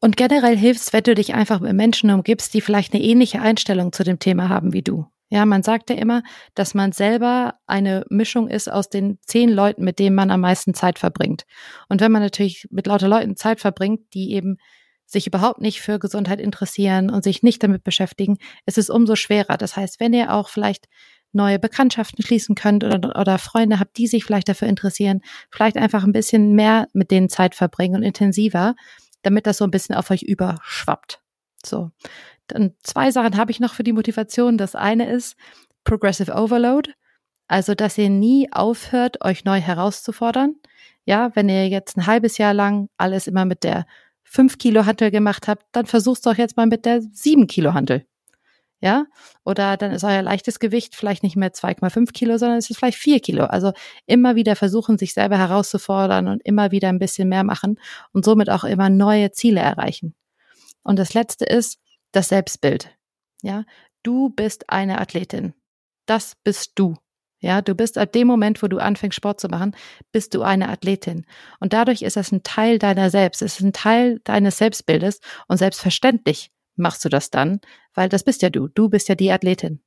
Und generell hilfst, wenn du dich einfach mit Menschen umgibst, die vielleicht eine ähnliche Einstellung zu dem Thema haben wie du. Ja, man sagt ja immer, dass man selber eine Mischung ist aus den zehn Leuten, mit denen man am meisten Zeit verbringt. Und wenn man natürlich mit lauter Leuten Zeit verbringt, die eben sich überhaupt nicht für Gesundheit interessieren und sich nicht damit beschäftigen, ist es umso schwerer. Das heißt, wenn ihr auch vielleicht neue Bekanntschaften schließen könnt oder, oder Freunde habt, die sich vielleicht dafür interessieren, vielleicht einfach ein bisschen mehr mit denen Zeit verbringen und intensiver, damit das so ein bisschen auf euch überschwappt. So. Dann zwei Sachen habe ich noch für die Motivation. Das eine ist Progressive Overload. Also, dass ihr nie aufhört, euch neu herauszufordern. Ja, wenn ihr jetzt ein halbes Jahr lang alles immer mit der 5 Kilo Hantel gemacht habt, dann versuch's doch jetzt mal mit der 7 Kilo Hantel. Ja, oder dann ist euer leichtes Gewicht vielleicht nicht mehr 2,5 Kilo, sondern es ist vielleicht 4 Kilo. Also immer wieder versuchen, sich selber herauszufordern und immer wieder ein bisschen mehr machen und somit auch immer neue Ziele erreichen. Und das letzte ist das Selbstbild. Ja, du bist eine Athletin. Das bist du. Ja, du bist ab dem Moment, wo du anfängst, Sport zu machen, bist du eine Athletin. Und dadurch ist das ein Teil deiner selbst. Es ist ein Teil deines Selbstbildes. Und selbstverständlich machst du das dann, weil das bist ja du. Du bist ja die Athletin.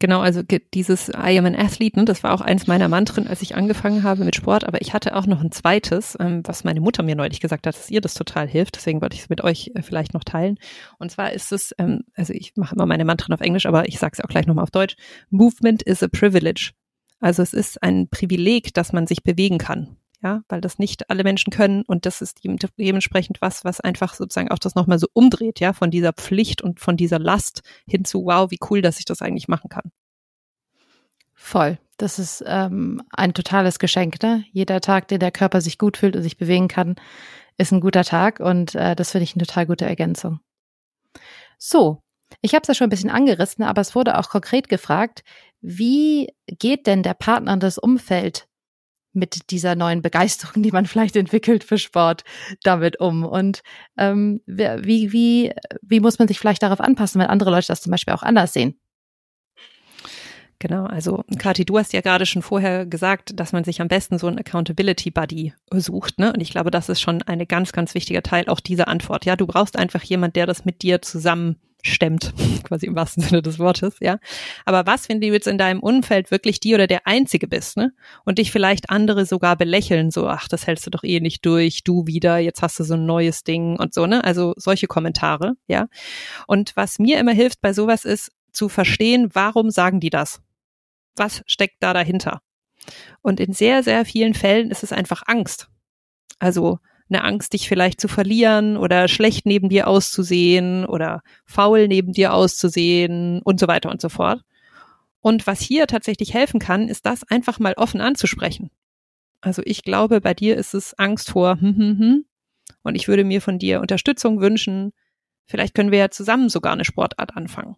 Genau, also dieses I am an athlete, ne, das war auch eins meiner Mantren, als ich angefangen habe mit Sport. Aber ich hatte auch noch ein zweites, ähm, was meine Mutter mir neulich gesagt hat, dass ihr das total hilft. Deswegen wollte ich es mit euch äh, vielleicht noch teilen. Und zwar ist es, ähm, also ich mache immer meine Mantren auf Englisch, aber ich sage es auch gleich nochmal auf Deutsch. Movement is a privilege. Also es ist ein Privileg, dass man sich bewegen kann ja, weil das nicht alle Menschen können und das ist dementsprechend was, was einfach sozusagen auch das nochmal so umdreht, ja, von dieser Pflicht und von dieser Last hin zu, wow, wie cool, dass ich das eigentlich machen kann.
Voll. Das ist ähm, ein totales Geschenk. Ne? Jeder Tag, den der Körper sich gut fühlt und sich bewegen kann, ist ein guter Tag und äh, das finde ich eine total gute Ergänzung. So, ich habe es ja schon ein bisschen angerissen, aber es wurde auch konkret gefragt, wie geht denn der Partner und das Umfeld mit dieser neuen Begeisterung, die man vielleicht entwickelt für Sport, damit um? Und ähm, wie, wie, wie muss man sich vielleicht darauf anpassen, wenn andere Leute das zum Beispiel auch anders sehen?
Genau, also Kathi, du hast ja gerade schon vorher gesagt, dass man sich am besten so einen Accountability Buddy sucht, ne? Und ich glaube, das ist schon ein ganz, ganz wichtiger Teil auch dieser Antwort. Ja, du brauchst einfach jemand, der das mit dir zusammen stemmt, quasi im wahrsten Sinne des Wortes, ja. Aber was, wenn du jetzt in deinem Umfeld wirklich die oder der Einzige bist, ne? Und dich vielleicht andere sogar belächeln, so, ach, das hältst du doch eh nicht durch, du wieder, jetzt hast du so ein neues Ding und so, ne? Also solche Kommentare, ja. Und was mir immer hilft bei sowas ist, zu verstehen, warum sagen die das? was steckt da dahinter? Und in sehr, sehr vielen Fällen ist es einfach Angst. Also eine Angst, dich vielleicht zu verlieren oder schlecht neben dir auszusehen oder faul neben dir auszusehen und so weiter und so fort. Und was hier tatsächlich helfen kann, ist das einfach mal offen anzusprechen. Also ich glaube, bei dir ist es Angst vor, hm, hm, hm. Und ich würde mir von dir Unterstützung wünschen. Vielleicht können wir ja zusammen sogar eine Sportart anfangen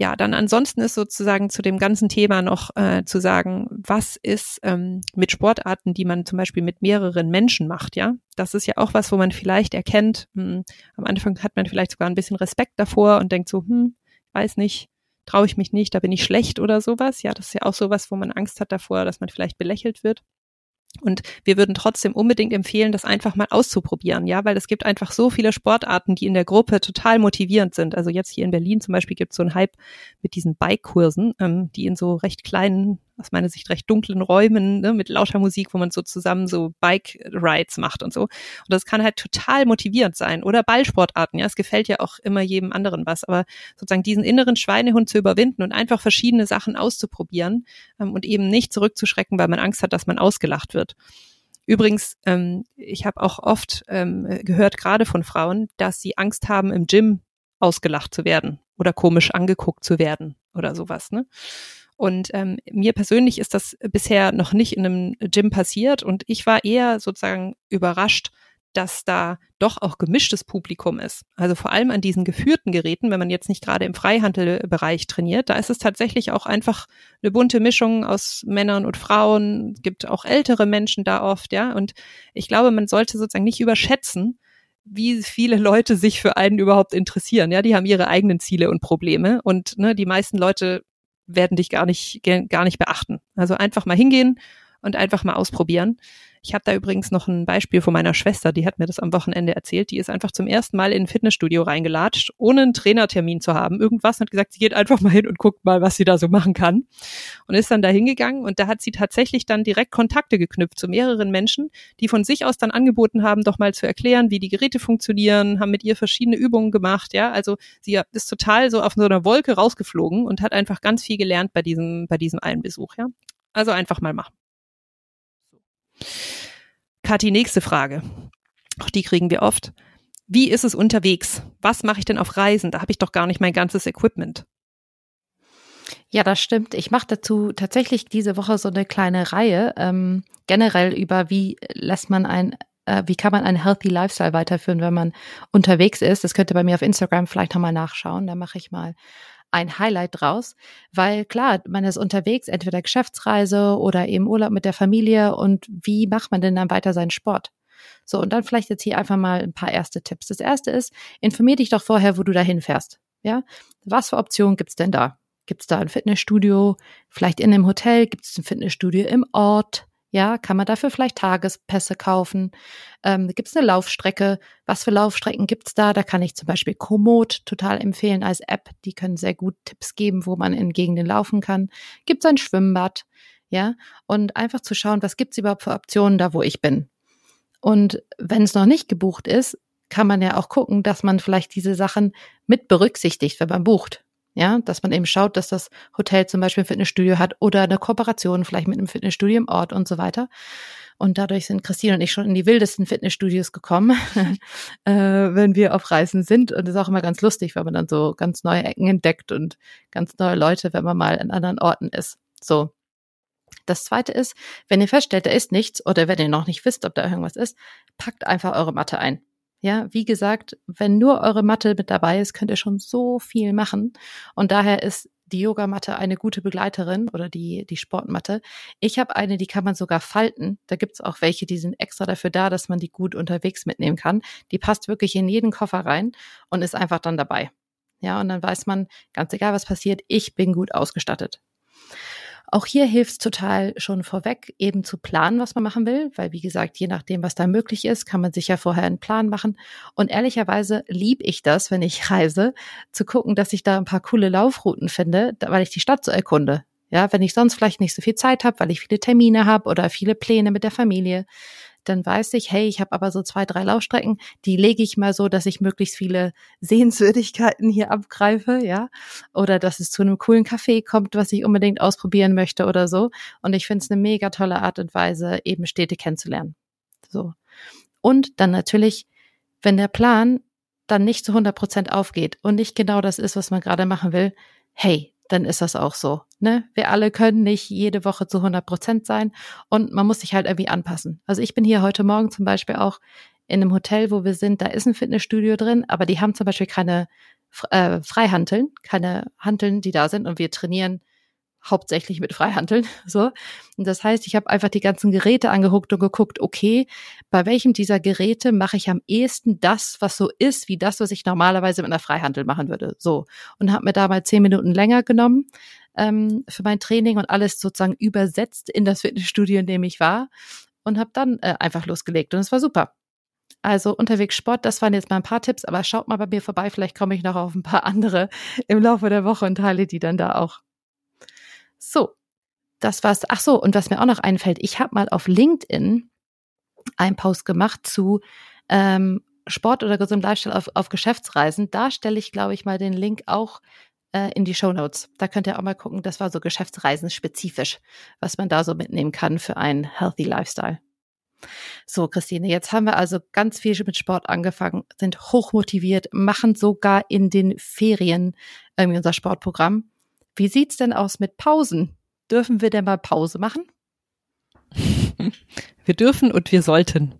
ja, dann ansonsten ist sozusagen zu dem ganzen Thema noch äh, zu sagen, was ist ähm, mit Sportarten, die man zum Beispiel mit mehreren Menschen macht, ja? Das ist ja auch was, wo man vielleicht erkennt, hm, am Anfang hat man vielleicht sogar ein bisschen Respekt davor und denkt so, hm, weiß nicht, traue ich mich nicht, da bin ich schlecht oder sowas. Ja, das ist ja auch sowas, wo man Angst hat davor, dass man vielleicht belächelt wird. Und wir würden trotzdem unbedingt empfehlen, das einfach mal auszuprobieren, ja, weil es gibt einfach so viele Sportarten, die in der Gruppe total motivierend sind. Also jetzt hier in Berlin zum Beispiel gibt es so einen Hype mit diesen Bike-Kursen, ähm, die in so recht kleinen aus meiner Sicht recht dunklen Räumen ne, mit lauter Musik, wo man so zusammen so Bike-Rides macht und so. Und das kann halt total motivierend sein. Oder Ballsportarten, ja, es gefällt ja auch immer jedem anderen was. Aber sozusagen diesen inneren Schweinehund zu überwinden und einfach verschiedene Sachen auszuprobieren ähm, und eben nicht zurückzuschrecken, weil man Angst hat, dass man ausgelacht wird. Übrigens, ähm, ich habe auch oft ähm, gehört, gerade von Frauen, dass sie Angst haben, im Gym ausgelacht zu werden oder komisch angeguckt zu werden oder sowas. Ne? Und ähm, mir persönlich ist das bisher noch nicht in einem Gym passiert und ich war eher sozusagen überrascht, dass da doch auch gemischtes Publikum ist. Also vor allem an diesen geführten Geräten, wenn man jetzt nicht gerade im Freihandelbereich trainiert, da ist es tatsächlich auch einfach eine bunte Mischung aus Männern und Frauen, gibt auch ältere Menschen da oft, ja. Und ich glaube, man sollte sozusagen nicht überschätzen, wie viele Leute sich für einen überhaupt interessieren. Ja, die haben ihre eigenen Ziele und Probleme und ne, die meisten Leute werden dich gar nicht, gar nicht beachten. Also einfach mal hingehen und einfach mal ausprobieren. Ich habe da übrigens noch ein Beispiel von meiner Schwester, die hat mir das am Wochenende erzählt. Die ist einfach zum ersten Mal in ein Fitnessstudio reingelatscht, ohne einen Trainertermin zu haben. Irgendwas hat gesagt, sie geht einfach mal hin und guckt mal, was sie da so machen kann. Und ist dann da hingegangen und da hat sie tatsächlich dann direkt Kontakte geknüpft zu mehreren Menschen, die von sich aus dann angeboten haben, doch mal zu erklären, wie die Geräte funktionieren, haben mit ihr verschiedene Übungen gemacht. Ja, also sie ist total so auf so einer Wolke rausgeflogen und hat einfach ganz viel gelernt bei diesem, bei diesem einen Besuch. Ja, also einfach mal machen. Kathi, nächste Frage. Auch die kriegen wir oft. Wie ist es unterwegs? Was mache ich denn auf Reisen? Da habe ich doch gar nicht mein ganzes Equipment.
Ja, das stimmt. Ich mache dazu tatsächlich diese Woche so eine kleine Reihe ähm, generell über, wie lässt man ein, äh, wie kann man einen healthy Lifestyle weiterführen, wenn man unterwegs ist. Das könnt ihr bei mir auf Instagram vielleicht nochmal nachschauen. Da mache ich mal ein Highlight draus, weil klar, man ist unterwegs, entweder Geschäftsreise oder eben Urlaub mit der Familie und wie macht man denn dann weiter seinen Sport? So, und dann vielleicht jetzt hier einfach mal ein paar erste Tipps. Das erste ist, informier dich doch vorher, wo du dahin fährst. Ja, was für Optionen gibt's denn da? Gibt's da ein Fitnessstudio? Vielleicht in einem Hotel? Gibt's ein Fitnessstudio im Ort? Ja, kann man dafür vielleicht Tagespässe kaufen? Ähm, gibt es eine Laufstrecke? Was für Laufstrecken gibt's da? Da kann ich zum Beispiel Komoot total empfehlen als App. Die können sehr gut Tipps geben, wo man in Gegenden laufen kann. Gibt es ein Schwimmbad? Ja, und einfach zu schauen, was gibt's überhaupt für Optionen da, wo ich bin. Und wenn es noch nicht gebucht ist, kann man ja auch gucken, dass man vielleicht diese Sachen mit berücksichtigt, wenn man bucht. Ja, dass man eben schaut, dass das Hotel zum Beispiel ein Fitnessstudio hat oder eine Kooperation vielleicht mit einem Fitnessstudio im Ort und so weiter. Und dadurch sind Christine und ich schon in die wildesten Fitnessstudios gekommen, äh, wenn wir auf Reisen sind. Und das ist auch immer ganz lustig, weil man dann so ganz neue Ecken entdeckt und ganz neue Leute, wenn man mal an anderen Orten ist. So. Das zweite ist, wenn ihr feststellt, da ist nichts oder wenn ihr noch nicht wisst, ob da irgendwas ist, packt einfach eure Matte ein. Ja, wie gesagt, wenn nur eure Matte mit dabei ist, könnt ihr schon so viel machen. Und daher ist die Yogamatte eine gute Begleiterin oder die, die Sportmatte. Ich habe eine, die kann man sogar falten. Da gibt's auch welche, die sind extra dafür da, dass man die gut unterwegs mitnehmen kann. Die passt wirklich in jeden Koffer rein und ist einfach dann dabei. Ja, und dann weiß man, ganz egal was passiert, ich bin gut ausgestattet. Auch hier hilft es total schon vorweg, eben zu planen, was man machen will, weil wie gesagt, je nachdem, was da möglich ist, kann man sich ja vorher einen Plan machen. Und ehrlicherweise lieb ich das, wenn ich reise, zu gucken, dass ich da ein paar coole Laufrouten finde, weil ich die Stadt so erkunde. Ja, wenn ich sonst vielleicht nicht so viel Zeit habe, weil ich viele Termine habe oder viele Pläne mit der Familie, dann weiß ich, hey, ich habe aber so zwei, drei Laufstrecken, die lege ich mal so, dass ich möglichst viele Sehenswürdigkeiten hier abgreife, ja, oder dass es zu einem coolen Café kommt, was ich unbedingt ausprobieren möchte oder so. Und ich finde es eine mega tolle Art und Weise, eben Städte kennenzulernen. So. Und dann natürlich, wenn der Plan dann nicht zu 100 Prozent aufgeht und nicht genau das ist, was man gerade machen will, hey, dann ist das auch so. Ne? Wir alle können nicht jede Woche zu 100 Prozent sein und man muss sich halt irgendwie anpassen. Also ich bin hier heute Morgen zum Beispiel auch in einem Hotel, wo wir sind, da ist ein Fitnessstudio drin, aber die haben zum Beispiel keine äh, Freihanteln, keine Hanteln, die da sind und wir trainieren hauptsächlich mit Freihandeln. So. Und das heißt, ich habe einfach die ganzen Geräte angeguckt und geguckt, okay, bei welchem dieser Geräte mache ich am ehesten das, was so ist, wie das, was ich normalerweise mit einer Freihandel machen würde. So. Und habe mir da mal zehn Minuten länger genommen ähm, für mein Training und alles sozusagen übersetzt in das Fitnessstudio, in dem ich war. Und habe dann äh, einfach losgelegt. Und es war super. Also unterwegs Sport, das waren jetzt mal ein paar Tipps, aber schaut mal bei mir vorbei, vielleicht komme ich noch auf ein paar andere im Laufe der Woche und teile die dann da auch. So, das war's. Ach so, und was mir auch noch einfällt, ich habe mal auf LinkedIn einen Post gemacht zu ähm, Sport oder gesundem Lifestyle auf, auf Geschäftsreisen. Da stelle ich, glaube ich, mal den Link auch äh, in die Show Notes. Da könnt ihr auch mal gucken, das war so Geschäftsreisen spezifisch, was man da so mitnehmen kann für einen healthy Lifestyle. So, Christine, jetzt haben wir also ganz viel mit Sport angefangen, sind hochmotiviert, machen sogar in den Ferien irgendwie unser Sportprogramm. Wie sieht's denn aus mit Pausen? Dürfen wir denn mal Pause machen?
Wir dürfen und wir sollten.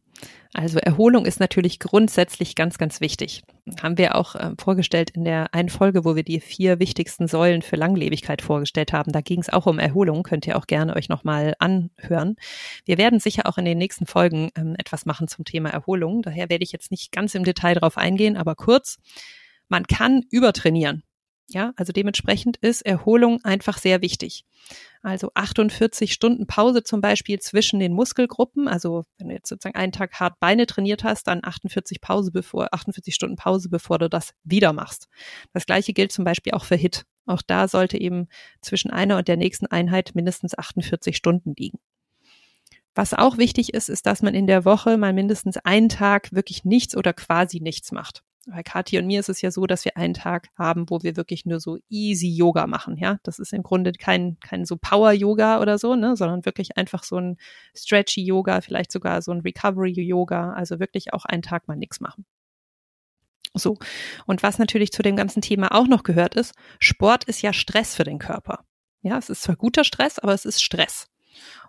Also Erholung ist natürlich grundsätzlich ganz, ganz wichtig. Haben wir auch äh, vorgestellt in der einen Folge, wo wir die vier wichtigsten Säulen für Langlebigkeit vorgestellt haben. Da ging es auch um Erholung, könnt ihr auch gerne euch nochmal anhören. Wir werden sicher auch in den nächsten Folgen ähm, etwas machen zum Thema Erholung. Daher werde ich jetzt nicht ganz im Detail darauf eingehen, aber kurz. Man kann übertrainieren. Ja, also dementsprechend ist Erholung einfach sehr wichtig. Also 48 Stunden Pause zum Beispiel zwischen den Muskelgruppen. Also wenn du jetzt sozusagen einen Tag hart Beine trainiert hast, dann 48 Pause bevor, 48 Stunden Pause, bevor du das wieder machst. Das gleiche gilt zum Beispiel auch für HIT. Auch da sollte eben zwischen einer und der nächsten Einheit mindestens 48 Stunden liegen. Was auch wichtig ist, ist, dass man in der Woche mal mindestens einen Tag wirklich nichts oder quasi nichts macht bei Kathi und mir ist es ja so, dass wir einen Tag haben, wo wir wirklich nur so easy Yoga machen, ja. Das ist im Grunde kein, kein so Power Yoga oder so, ne, sondern wirklich einfach so ein stretchy Yoga, vielleicht sogar so ein Recovery Yoga, also wirklich auch einen Tag mal nichts machen. So. Und was natürlich zu dem ganzen Thema auch noch gehört ist, Sport ist ja Stress für den Körper. Ja, es ist zwar guter Stress, aber es ist Stress.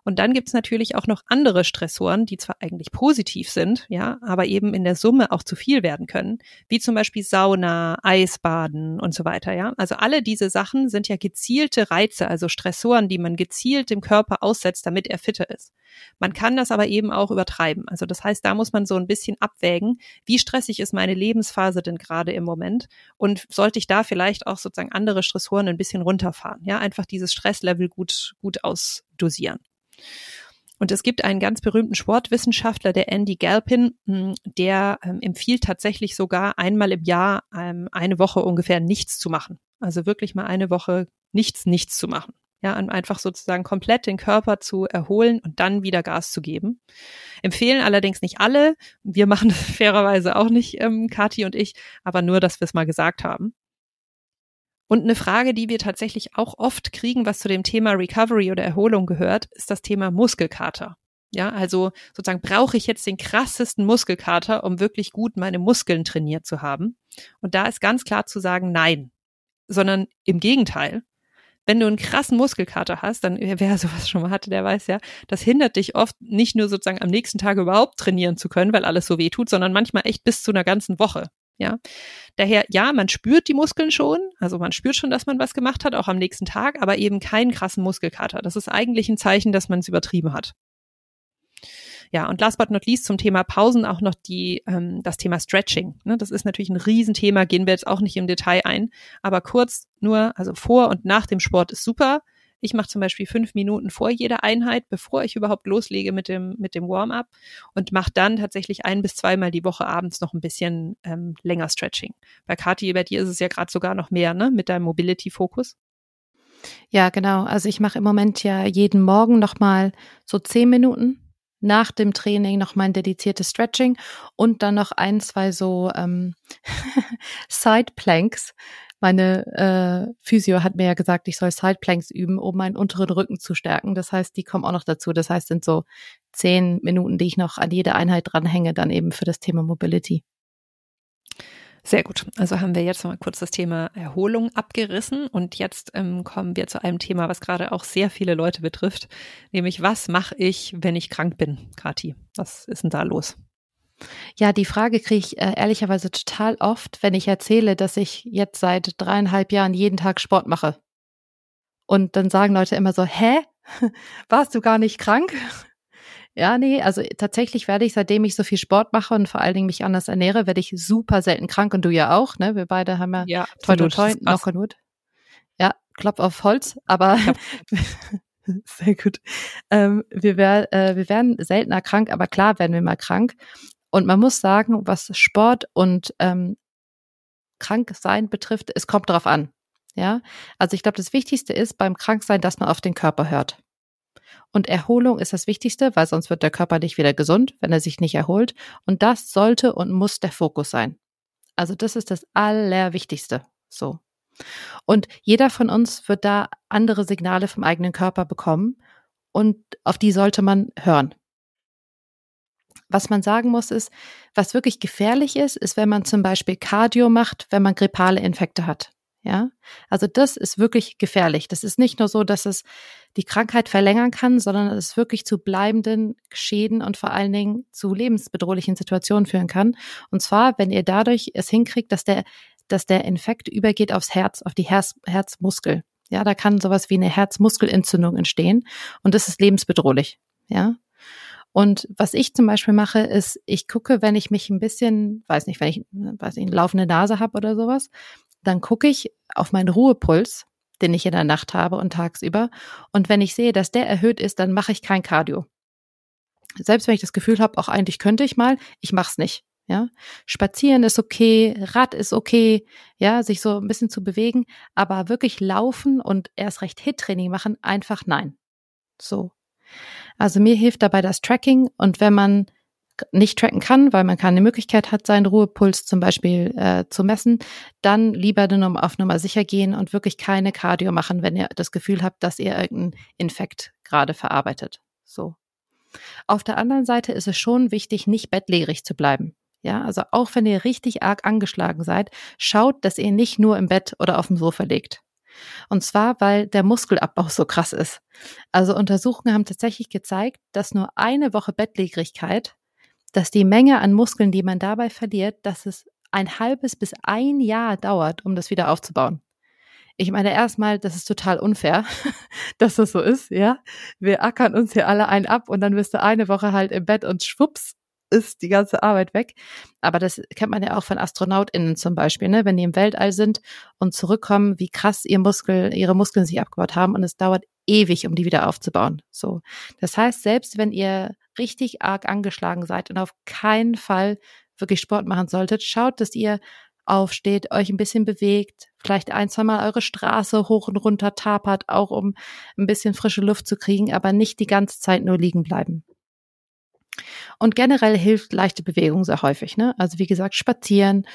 Und dann gibt's natürlich auch noch andere Stressoren, die zwar eigentlich positiv sind, ja, aber eben in der Summe auch zu viel werden können, wie zum Beispiel Sauna, Eisbaden und so weiter, ja. Also alle diese Sachen sind ja gezielte Reize, also Stressoren, die man gezielt dem Körper aussetzt, damit er fitter ist. Man kann das aber eben auch übertreiben. Also das heißt, da muss man so ein bisschen abwägen, wie stressig ist meine Lebensphase denn gerade im Moment und sollte ich da vielleicht auch sozusagen andere Stressoren ein bisschen runterfahren, ja, einfach dieses Stresslevel gut, gut ausdosieren. Und es gibt einen ganz berühmten Sportwissenschaftler, der Andy Galpin, hm, der ähm, empfiehlt tatsächlich sogar einmal im Jahr ähm, eine Woche ungefähr nichts zu machen. Also wirklich mal eine Woche nichts, nichts zu machen. Ja, einfach sozusagen komplett den Körper zu erholen und dann wieder Gas zu geben. Empfehlen allerdings nicht alle. Wir machen das fairerweise auch nicht, ähm, Kati und ich, aber nur, dass wir es mal gesagt haben. Und eine Frage, die wir tatsächlich auch oft kriegen, was zu dem Thema Recovery oder Erholung gehört, ist das Thema Muskelkater. Ja, also sozusagen brauche ich jetzt den krassesten Muskelkater, um wirklich gut meine Muskeln trainiert zu haben. Und da ist ganz klar zu sagen, nein, sondern im Gegenteil. Wenn du einen krassen Muskelkater hast, dann wer sowas schon mal hatte, der weiß ja, das hindert dich oft nicht nur sozusagen am nächsten Tag überhaupt trainieren zu können, weil alles so weh tut, sondern manchmal echt bis zu einer ganzen Woche. Ja, daher, ja, man spürt die Muskeln schon, also man spürt schon, dass man was gemacht hat, auch am nächsten Tag, aber eben keinen krassen Muskelkater. Das ist eigentlich ein Zeichen, dass man es übertrieben hat. Ja, und last but not least zum Thema Pausen auch noch die, ähm, das Thema Stretching. Ne, das ist natürlich ein Riesenthema, gehen wir jetzt auch nicht im Detail ein, aber kurz nur, also vor und nach dem Sport ist super. Ich mache zum Beispiel fünf Minuten vor jeder Einheit, bevor ich überhaupt loslege mit dem, mit dem Warm-up und mache dann tatsächlich ein bis zweimal die Woche abends noch ein bisschen ähm, länger Stretching. Bei Kathi, bei dir ist es ja gerade sogar noch mehr, ne, mit deinem Mobility-Fokus.
Ja, genau. Also ich mache im Moment ja jeden Morgen nochmal so zehn Minuten nach dem Training noch mein dediziertes Stretching und dann noch ein, zwei so ähm, Side Planks, meine äh, Physio hat mir ja gesagt, ich soll Sideplanks üben, um meinen unteren Rücken zu stärken. Das heißt, die kommen auch noch dazu. Das heißt, sind so zehn Minuten, die ich noch an jede Einheit dranhänge, dann eben für das Thema Mobility.
Sehr gut. Also haben wir jetzt mal kurz das Thema Erholung abgerissen und jetzt ähm, kommen wir zu einem Thema, was gerade auch sehr viele Leute betrifft, nämlich was mache ich, wenn ich krank bin, Kati? Was ist denn da los?
Ja, die Frage kriege ich äh, ehrlicherweise total oft, wenn ich erzähle, dass ich jetzt seit dreieinhalb Jahren jeden Tag Sport mache. Und dann sagen Leute immer so, hä? Warst du gar nicht krank? Ja, nee, also tatsächlich werde ich, seitdem ich so viel Sport mache und vor allen Dingen mich anders ernähre, werde ich super selten krank und du ja auch, ne? Wir beide haben ja, ja toi toi toi, on wood. Ja, Klopf auf Holz, aber sehr gut. Ähm, wir, wär, äh, wir werden seltener krank, aber klar werden wir mal krank. Und man muss sagen, was Sport und ähm, Kranksein betrifft, es kommt darauf an. Ja, also ich glaube, das Wichtigste ist beim Kranksein, dass man auf den Körper hört. Und Erholung ist das Wichtigste, weil sonst wird der Körper nicht wieder gesund, wenn er sich nicht erholt. Und das sollte und muss der Fokus sein. Also das ist das Allerwichtigste. So. Und jeder von uns wird da andere Signale vom eigenen Körper bekommen und auf die sollte man hören. Was man sagen muss, ist, was wirklich gefährlich ist, ist, wenn man zum Beispiel Cardio macht, wenn man grippale Infekte hat. Ja, also das ist wirklich gefährlich. Das ist nicht nur so, dass es die Krankheit verlängern kann, sondern es wirklich zu bleibenden Schäden und vor allen Dingen zu lebensbedrohlichen Situationen führen kann. Und zwar, wenn ihr dadurch es hinkriegt, dass der, dass der Infekt übergeht aufs Herz, auf die Herz, Herzmuskel. Ja, da kann sowas wie eine Herzmuskelentzündung entstehen und das ist lebensbedrohlich. Ja, und was ich zum Beispiel mache, ist, ich gucke, wenn ich mich ein bisschen, weiß nicht, wenn ich, weiß nicht, eine laufende Nase habe oder sowas, dann gucke ich auf meinen Ruhepuls, den ich in der Nacht habe und tagsüber. Und wenn ich sehe, dass der erhöht ist, dann mache ich kein Cardio. Selbst wenn ich das Gefühl habe, auch eigentlich könnte ich mal, ich mache es nicht. Ja, spazieren ist okay, Rad ist okay, ja, sich so ein bisschen zu bewegen, aber wirklich laufen und erst recht Hit-Training machen, einfach nein. So. Also mir hilft dabei das Tracking und wenn man nicht tracken kann, weil man keine Möglichkeit hat, seinen Ruhepuls zum Beispiel äh, zu messen, dann lieber dann auf Nummer sicher gehen und wirklich keine Cardio machen, wenn ihr das Gefühl habt, dass ihr irgendeinen Infekt gerade verarbeitet. So. Auf der anderen Seite ist es schon wichtig, nicht bettlägerig zu bleiben. Ja, also auch wenn ihr richtig arg angeschlagen seid, schaut, dass ihr nicht nur im Bett oder auf dem Sofa liegt. Und zwar, weil der Muskelabbau so krass ist. Also Untersuchungen haben tatsächlich gezeigt, dass nur eine Woche Bettlägerigkeit, dass die Menge an Muskeln, die man dabei verliert, dass es ein halbes bis ein Jahr dauert, um das wieder aufzubauen. Ich meine, erstmal, das ist total unfair, dass das so ist, ja. Wir ackern uns hier alle ein ab und dann bist du eine Woche halt im Bett und schwupps, ist die ganze Arbeit weg. Aber das kennt man ja auch von AstronautInnen zum Beispiel, ne? wenn die im Weltall sind und zurückkommen, wie krass ihr Muskel, ihre Muskeln sich abgebaut haben und es dauert ewig, um die wieder aufzubauen. So. Das heißt, selbst wenn ihr richtig arg angeschlagen seid und auf keinen Fall wirklich Sport machen solltet, schaut, dass ihr aufsteht, euch ein bisschen bewegt, vielleicht ein, zwei Mal eure Straße hoch und runter tapert, auch um ein bisschen frische Luft zu kriegen, aber nicht die ganze Zeit nur liegen bleiben. Und generell hilft leichte Bewegung sehr häufig. Ne? Also wie gesagt, spazieren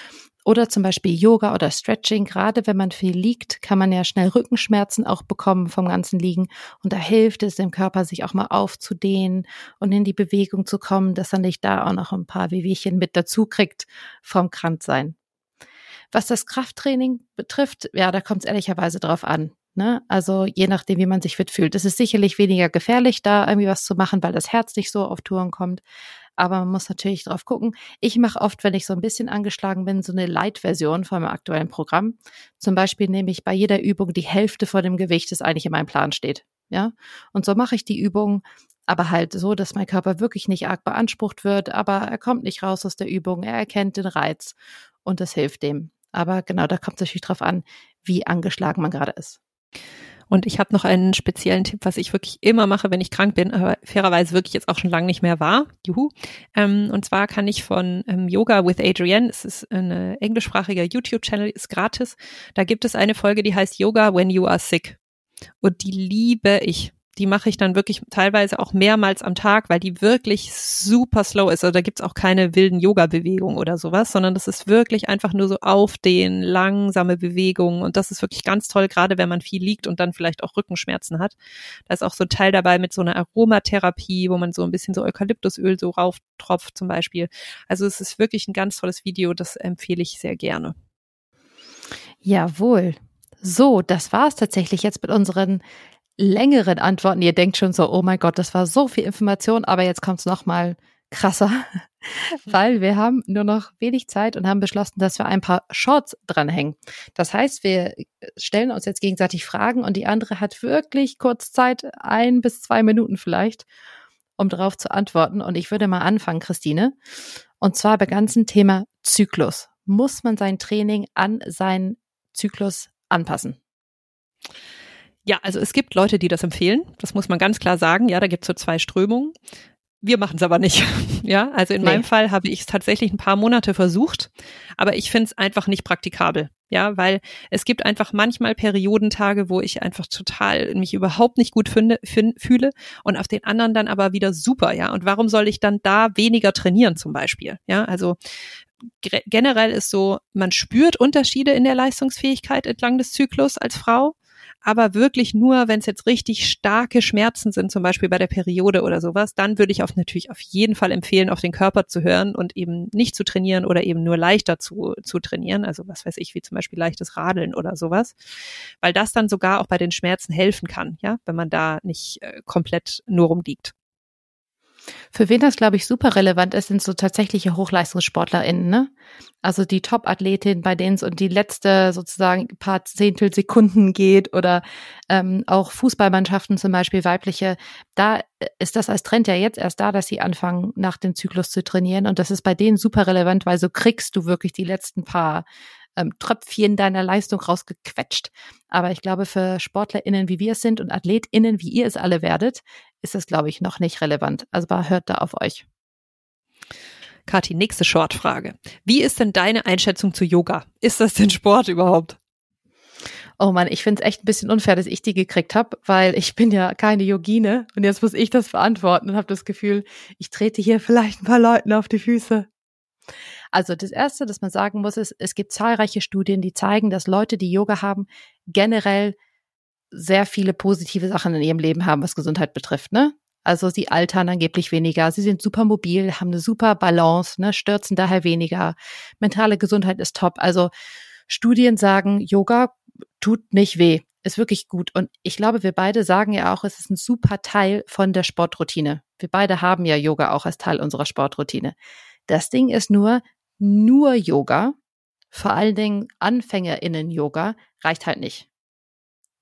oder zum Beispiel Yoga oder Stretching. Gerade wenn man viel liegt, kann man ja schnell Rückenschmerzen auch bekommen vom ganzen Liegen. Und da hilft es dem Körper, sich auch mal aufzudehnen und in die Bewegung zu kommen, dass er nicht da auch noch ein paar Wehwehchen mit dazu kriegt vom Kranksein. Was das Krafttraining betrifft, ja, da kommt es ehrlicherweise drauf an. Ne? Also je nachdem, wie man sich fit fühlt. Es ist sicherlich weniger gefährlich, da irgendwie was zu machen, weil das Herz nicht so auf Touren kommt. Aber man muss natürlich drauf gucken. Ich mache oft, wenn ich so ein bisschen angeschlagen bin, so eine Light-Version von meinem aktuellen Programm. Zum Beispiel nehme ich bei jeder Übung die Hälfte von dem Gewicht, das eigentlich in meinem Plan steht. Ja. Und so mache ich die Übung, aber halt so, dass mein Körper wirklich nicht arg beansprucht wird, aber er kommt nicht raus aus der Übung, er erkennt den Reiz und das hilft dem. Aber genau, da kommt es natürlich drauf an, wie angeschlagen man gerade ist.
Und ich habe noch einen speziellen Tipp, was ich wirklich immer mache, wenn ich krank bin, aber fairerweise wirklich jetzt auch schon lange nicht mehr war. Juhu. Ähm, und zwar kann ich von ähm, Yoga with Adrienne, es ist ein englischsprachiger YouTube-Channel, ist gratis. Da gibt es eine Folge, die heißt Yoga when you are sick. Und die liebe ich die mache ich dann wirklich teilweise auch mehrmals am Tag, weil die wirklich super slow ist. Also da gibt's auch keine wilden Yoga-Bewegungen oder sowas, sondern das ist wirklich einfach nur so auf den langsame Bewegungen. Und das ist wirklich ganz toll, gerade wenn man viel liegt und dann vielleicht auch Rückenschmerzen hat. Da ist auch so ein Teil dabei mit so einer Aromatherapie, wo man so ein bisschen so Eukalyptusöl so rauftropft zum Beispiel. Also es ist wirklich ein ganz tolles Video, das empfehle ich sehr gerne.
Jawohl. So, das war es tatsächlich jetzt mit unseren längeren Antworten. Ihr denkt schon so, oh mein Gott, das war so viel Information, aber jetzt kommt es nochmal krasser, weil wir haben nur noch wenig Zeit und haben beschlossen, dass wir ein paar Shorts dranhängen. Das heißt, wir stellen uns jetzt gegenseitig Fragen und die andere hat wirklich kurz Zeit, ein bis zwei Minuten vielleicht, um darauf zu antworten. Und ich würde mal anfangen, Christine. Und zwar beim ganzen Thema Zyklus. Muss man sein Training an seinen Zyklus anpassen?
Ja, also es gibt Leute, die das empfehlen. Das muss man ganz klar sagen. Ja, da gibt es so zwei Strömungen. Wir machen es aber nicht. ja, also in nee. meinem Fall habe ich es tatsächlich ein paar Monate versucht, aber ich finde es einfach nicht praktikabel. Ja, weil es gibt einfach manchmal Periodentage, wo ich einfach total mich überhaupt nicht gut finde, fühle und auf den anderen dann aber wieder super. Ja, und warum soll ich dann da weniger trainieren zum Beispiel? Ja, also generell ist so, man spürt Unterschiede in der Leistungsfähigkeit entlang des Zyklus als Frau aber wirklich nur, wenn es jetzt richtig starke Schmerzen sind, zum Beispiel bei der Periode oder sowas, dann würde ich auf natürlich auf jeden Fall empfehlen, auf den Körper zu hören und eben nicht zu trainieren oder eben nur leichter zu, zu trainieren. Also was weiß ich, wie zum Beispiel leichtes Radeln oder sowas. Weil das dann sogar auch bei den Schmerzen helfen kann, ja, wenn man da nicht äh, komplett nur rumliegt.
Für wen das, glaube ich, super relevant ist, sind so tatsächliche HochleistungssportlerInnen, ne? Also die Top-Athletin, bei denen es und die letzte sozusagen paar Zehntel Sekunden geht oder ähm, auch Fußballmannschaften zum Beispiel weibliche, da ist das als Trend ja jetzt erst da, dass sie anfangen, nach dem Zyklus zu trainieren. Und das ist bei denen super relevant, weil so kriegst du wirklich die letzten paar ähm, Tröpfchen deiner Leistung rausgequetscht. Aber ich glaube, für SportlerInnen, wie wir es sind und AthletInnen, wie ihr es alle werdet, ist es, glaube ich, noch nicht relevant. Also hört da auf euch.
Kathi, nächste Shortfrage. Wie ist denn deine Einschätzung zu Yoga? Ist das denn Sport überhaupt?
Oh man, ich finde es echt ein bisschen unfair, dass ich die gekriegt habe, weil ich bin ja keine Yogine und jetzt muss ich das beantworten und habe das Gefühl, ich trete hier vielleicht ein paar Leuten auf die Füße. Also das Erste, das man sagen muss, ist, es gibt zahlreiche Studien, die zeigen, dass Leute, die Yoga haben, generell sehr viele positive Sachen in ihrem Leben haben, was Gesundheit betrifft. Ne? Also sie altern angeblich weniger, sie sind super mobil, haben eine super Balance, ne, stürzen daher weniger. Mentale Gesundheit ist top. Also Studien sagen, Yoga tut nicht weh, ist wirklich gut. Und ich glaube, wir beide sagen ja auch, es ist ein super Teil von der Sportroutine. Wir beide haben ja Yoga auch als Teil unserer Sportroutine. Das Ding ist nur, nur Yoga, vor allen Dingen AnfängerInnen-Yoga, reicht halt nicht.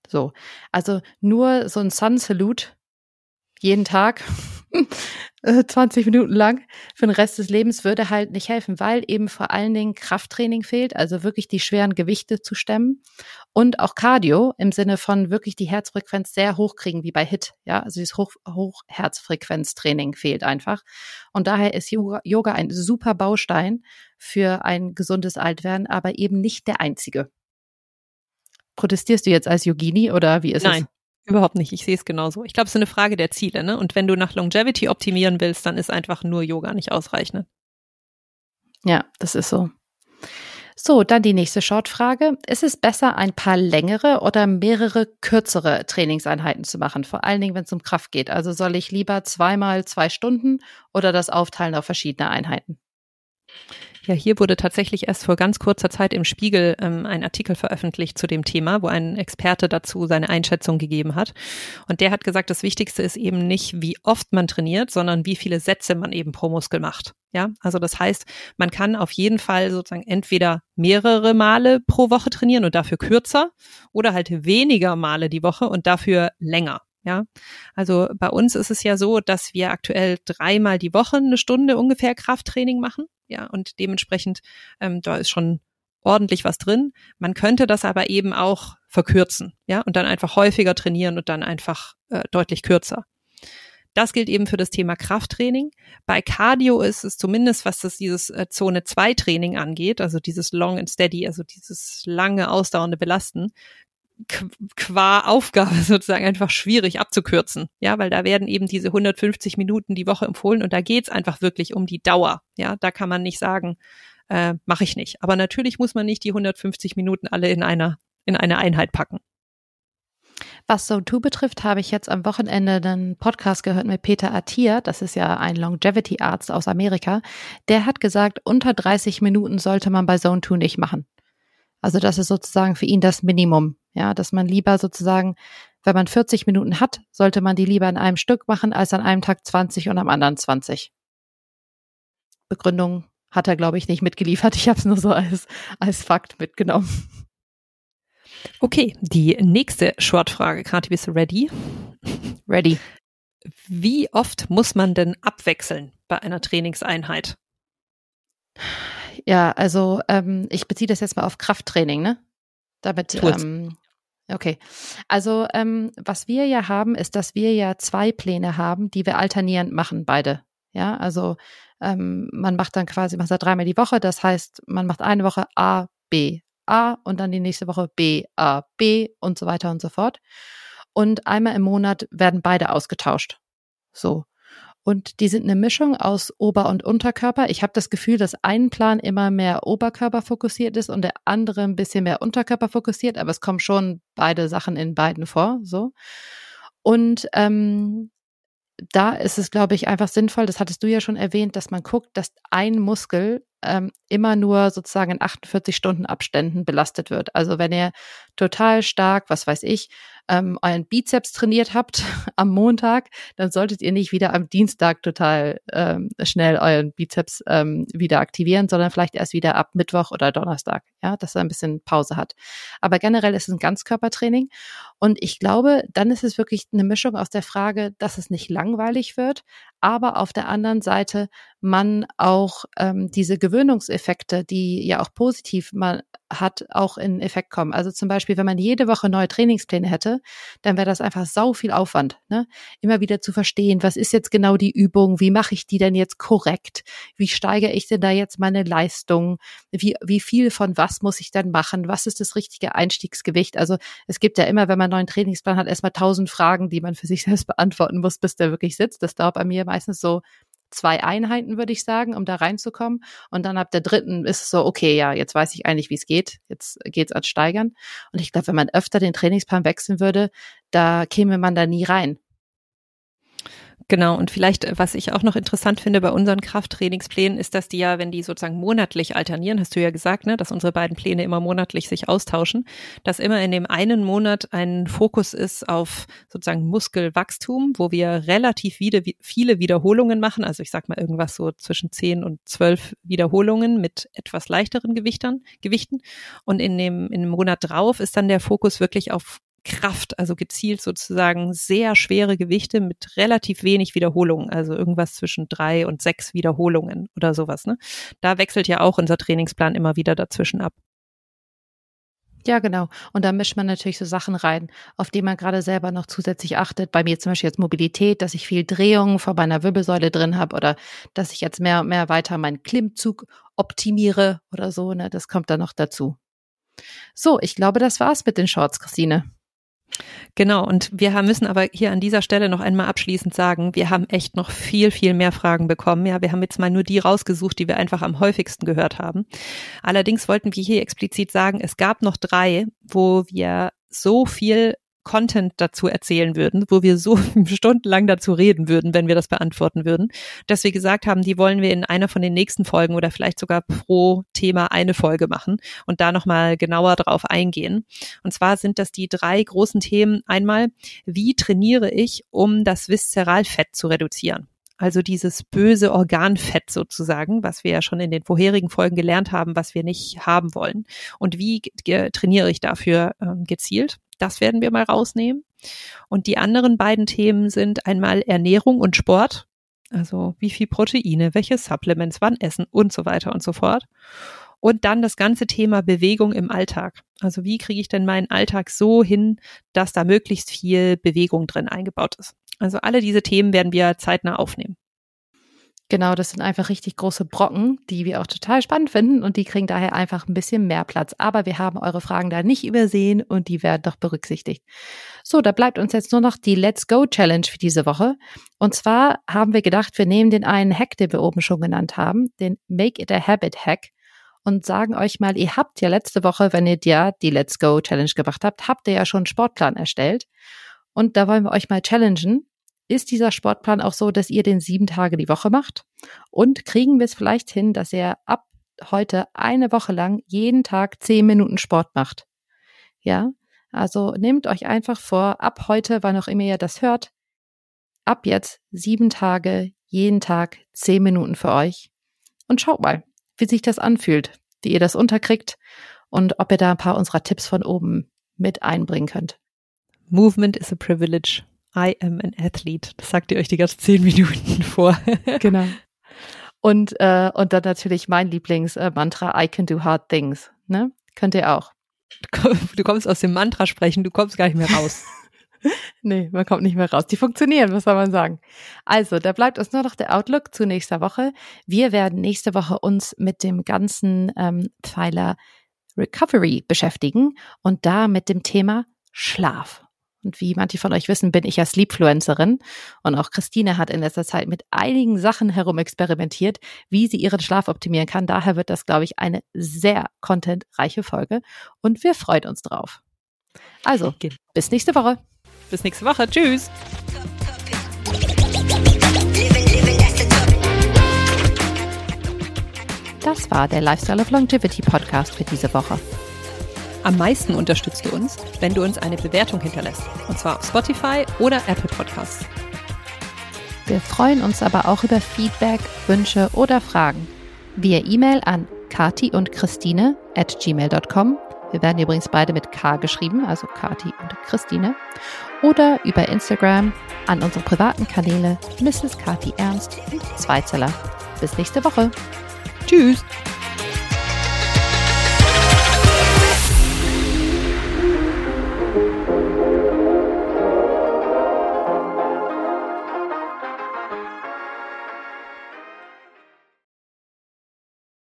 So. Also nur so ein Sun Salute jeden Tag 20 Minuten lang für den Rest des Lebens würde halt nicht helfen, weil eben vor allen Dingen Krafttraining fehlt, also wirklich die schweren Gewichte zu stemmen und auch Cardio im Sinne von wirklich die Herzfrequenz sehr hoch kriegen, wie bei HIT, ja, also dieses Hoch Hochherzfrequenztraining fehlt einfach und daher ist Yoga, Yoga ein super Baustein für ein gesundes Altwerden, aber eben nicht der einzige. Protestierst du jetzt als Yogini oder wie ist
Nein.
es?
Überhaupt nicht. Ich sehe es genauso. Ich glaube, es ist eine Frage der Ziele, ne? Und wenn du nach Longevity optimieren willst, dann ist einfach nur Yoga nicht ausreichend.
Ja, das ist so. So, dann die nächste Shortfrage. Ist es besser, ein paar längere oder mehrere kürzere Trainingseinheiten zu machen? Vor allen Dingen, wenn es um Kraft geht. Also soll ich lieber zweimal zwei Stunden oder das aufteilen auf verschiedene Einheiten?
Ja, hier wurde tatsächlich erst vor ganz kurzer Zeit im Spiegel ähm, ein Artikel veröffentlicht zu dem Thema, wo ein Experte dazu seine Einschätzung gegeben hat. Und der hat gesagt, das Wichtigste ist eben nicht, wie oft man trainiert, sondern wie viele Sätze man eben pro Muskel macht. Ja, also das heißt, man kann auf jeden Fall sozusagen entweder mehrere Male pro Woche trainieren und dafür kürzer oder halt weniger Male die Woche und dafür länger. Ja, also bei uns ist es ja so, dass wir aktuell dreimal die Woche eine Stunde ungefähr Krafttraining machen. Ja, und dementsprechend, ähm, da ist schon ordentlich was drin. Man könnte das aber eben auch verkürzen, ja, und dann einfach häufiger trainieren und dann einfach äh, deutlich kürzer. Das gilt eben für das Thema Krafttraining. Bei Cardio ist es zumindest, was das dieses äh, Zone 2 Training angeht, also dieses Long and Steady, also dieses lange ausdauernde Belasten, qua Aufgabe sozusagen einfach schwierig abzukürzen. Ja, weil da werden eben diese 150 Minuten die Woche empfohlen und da geht's einfach wirklich um die Dauer. Ja, da kann man nicht sagen, äh, mache ich nicht. Aber natürlich muss man nicht die 150 Minuten alle in einer in eine Einheit packen.
Was So2 betrifft, habe ich jetzt am Wochenende einen Podcast gehört mit Peter Attia, das ist ja ein Longevity-Arzt aus Amerika. Der hat gesagt, unter 30 Minuten sollte man bei Zone 2 nicht machen. Also das ist sozusagen für ihn das Minimum. Ja, dass man lieber sozusagen, wenn man 40 Minuten hat, sollte man die lieber in einem Stück machen, als an einem Tag 20 und am anderen 20. Begründung hat er, glaube ich, nicht mitgeliefert. Ich habe es nur so als, als Fakt mitgenommen.
Okay, die nächste Shortfrage. Kati, bist du ready?
Ready.
Wie oft muss man denn abwechseln bei einer Trainingseinheit?
Ja, also ähm, ich beziehe das jetzt mal auf Krafttraining, ne? Damit, ähm, okay. Also ähm, was wir ja haben, ist, dass wir ja zwei Pläne haben, die wir alternierend machen, beide. Ja, also ähm, man macht dann quasi, man sagt dreimal die Woche, das heißt, man macht eine Woche A, B, A und dann die nächste Woche B, A, B und so weiter und so fort. Und einmal im Monat werden beide ausgetauscht. So. Und die sind eine Mischung aus Ober- und Unterkörper. Ich habe das Gefühl, dass ein Plan immer mehr Oberkörper fokussiert ist und der andere ein bisschen mehr Unterkörper fokussiert, aber es kommen schon beide Sachen in beiden vor. So. Und ähm, da ist es, glaube ich, einfach sinnvoll, das hattest du ja schon erwähnt, dass man guckt, dass ein Muskel ähm, immer nur sozusagen in 48 Stunden Abständen belastet wird. Also wenn ihr total stark, was weiß ich, ähm, euren Bizeps trainiert habt am Montag, dann solltet ihr nicht wieder am Dienstag total ähm, schnell euren Bizeps ähm, wieder aktivieren, sondern vielleicht erst wieder ab Mittwoch oder Donnerstag, ja, dass er ein bisschen Pause hat. Aber generell ist es ein Ganzkörpertraining und ich glaube, dann ist es wirklich eine Mischung aus der Frage, dass es nicht langweilig wird, aber auf der anderen Seite man auch ähm, diese Gewöhnungseffekte, die ja auch positiv man hat, auch in Effekt kommen. Also zum Beispiel, wenn man jede Woche neue Trainingspläne hätte, dann wäre das einfach sau viel Aufwand. Ne? Immer wieder zu verstehen, was ist jetzt genau die Übung, wie mache ich die denn jetzt korrekt, wie steigere ich denn da jetzt meine Leistung, wie, wie viel von was muss ich dann machen, was ist das richtige Einstiegsgewicht. Also es gibt ja immer, wenn man einen neuen Trainingsplan hat, erstmal tausend Fragen, die man für sich selbst beantworten muss, bis der wirklich sitzt. Das dauert bei mir meistens so zwei Einheiten, würde ich sagen, um da reinzukommen. Und dann ab der dritten ist es so, okay, ja, jetzt weiß ich eigentlich, wie es geht. Jetzt geht's ans Steigern. Und ich glaube, wenn man öfter den Trainingsplan wechseln würde, da käme man da nie rein.
Genau, und vielleicht, äh, was ich auch noch interessant finde bei unseren Krafttrainingsplänen, ist, dass die ja, wenn die sozusagen monatlich alternieren, hast du ja gesagt, ne, dass unsere beiden Pläne immer monatlich sich austauschen, dass immer in dem einen Monat ein Fokus ist auf sozusagen Muskelwachstum, wo wir relativ wieder, viele Wiederholungen machen, also ich sag mal irgendwas so zwischen zehn und zwölf Wiederholungen mit etwas leichteren Gewichtern, Gewichten. Und in dem, in dem Monat drauf ist dann der Fokus wirklich auf Kraft, also gezielt sozusagen sehr schwere Gewichte mit relativ wenig Wiederholungen, also irgendwas zwischen drei und sechs Wiederholungen oder sowas. Ne? Da wechselt ja auch unser Trainingsplan immer wieder dazwischen ab.
Ja, genau. Und da mischt man natürlich so Sachen rein, auf die man gerade selber noch zusätzlich achtet. Bei mir zum Beispiel jetzt Mobilität, dass ich viel Drehung vor meiner Wirbelsäule drin habe oder dass ich jetzt mehr und mehr weiter meinen Klimmzug optimiere oder so. Ne? Das kommt dann noch dazu. So, ich glaube, das war's mit den Shorts, Christine.
Genau, und wir müssen aber hier an dieser Stelle noch einmal abschließend sagen, wir haben echt noch viel, viel mehr Fragen bekommen. Ja, wir haben jetzt mal nur die rausgesucht, die wir einfach am häufigsten gehört haben. Allerdings wollten wir hier explizit sagen, es gab noch drei, wo wir so viel Content dazu erzählen würden, wo wir so stundenlang dazu reden würden, wenn wir das beantworten würden, dass wir gesagt haben, die wollen wir in einer von den nächsten Folgen oder vielleicht sogar pro Thema eine Folge machen und da nochmal genauer drauf eingehen. Und zwar sind das die drei großen Themen. Einmal, wie trainiere ich, um das Viszeralfett zu reduzieren? Also dieses böse Organfett sozusagen, was wir ja schon in den vorherigen Folgen gelernt haben, was wir nicht haben wollen. Und wie trainiere ich dafür ähm, gezielt? Das werden wir mal rausnehmen. Und die anderen beiden Themen sind einmal Ernährung und Sport. Also wie viel Proteine, welche Supplements, wann essen und so weiter und so fort. Und dann das ganze Thema Bewegung im Alltag. Also wie kriege ich denn meinen Alltag so hin, dass da möglichst viel Bewegung drin eingebaut ist. Also alle diese Themen werden wir zeitnah aufnehmen.
Genau, das sind einfach richtig große Brocken, die wir auch total spannend finden und die kriegen daher einfach ein bisschen mehr Platz. Aber wir haben eure Fragen da nicht übersehen und die werden doch berücksichtigt. So, da bleibt uns jetzt nur noch die Let's Go Challenge für diese Woche. Und zwar haben wir gedacht, wir nehmen den einen Hack, den wir oben schon genannt haben, den Make It a Habit Hack und sagen euch mal, ihr habt ja letzte Woche, wenn ihr ja die Let's Go Challenge gemacht habt, habt ihr ja schon einen Sportplan erstellt. Und da wollen wir euch mal challengen ist dieser Sportplan auch so, dass ihr den sieben Tage die Woche macht? Und kriegen wir es vielleicht hin, dass ihr ab heute eine Woche lang jeden Tag zehn Minuten Sport macht? Ja, also nehmt euch einfach vor, ab heute, wann auch immer ihr das hört, ab jetzt sieben Tage, jeden Tag zehn Minuten für euch. Und schaut mal, wie sich das anfühlt, wie ihr das unterkriegt und ob ihr da ein paar unserer Tipps von oben mit einbringen könnt.
Movement is a privilege. I am an athlete. Das sagt ihr euch die ganzen zehn Minuten vor.
genau. Und, äh, und dann natürlich mein Lieblingsmantra, I can do hard things. Ne? Könnt ihr auch.
Du kommst aus dem Mantra sprechen, du kommst gar nicht mehr raus.
nee, man kommt nicht mehr raus. Die funktionieren, was soll man sagen? Also, da bleibt uns nur noch der Outlook zu nächster Woche. Wir werden nächste Woche uns mit dem ganzen ähm, Pfeiler Recovery beschäftigen und da mit dem Thema Schlaf. Und wie manche von euch wissen, bin ich ja Sleepfluencerin. Und auch Christine hat in letzter Zeit mit einigen Sachen herumexperimentiert, wie sie ihren Schlaf optimieren kann. Daher wird das, glaube ich, eine sehr contentreiche Folge. Und wir freuen uns drauf. Also, bis nächste Woche.
Bis nächste Woche. Tschüss.
Das war der Lifestyle of Longevity Podcast für diese Woche.
Am meisten unterstützt du uns, wenn du uns eine Bewertung hinterlässt. Und zwar auf Spotify oder Apple Podcasts.
Wir freuen uns aber auch über Feedback, Wünsche oder Fragen. Via E-Mail an kati und Christine at gmail.com. Wir werden übrigens beide mit K geschrieben, also Kati und Christine. Oder über Instagram an unsere privaten Kanäle Mrs. Kati Ernst und Zweizeller. Bis nächste Woche. Tschüss!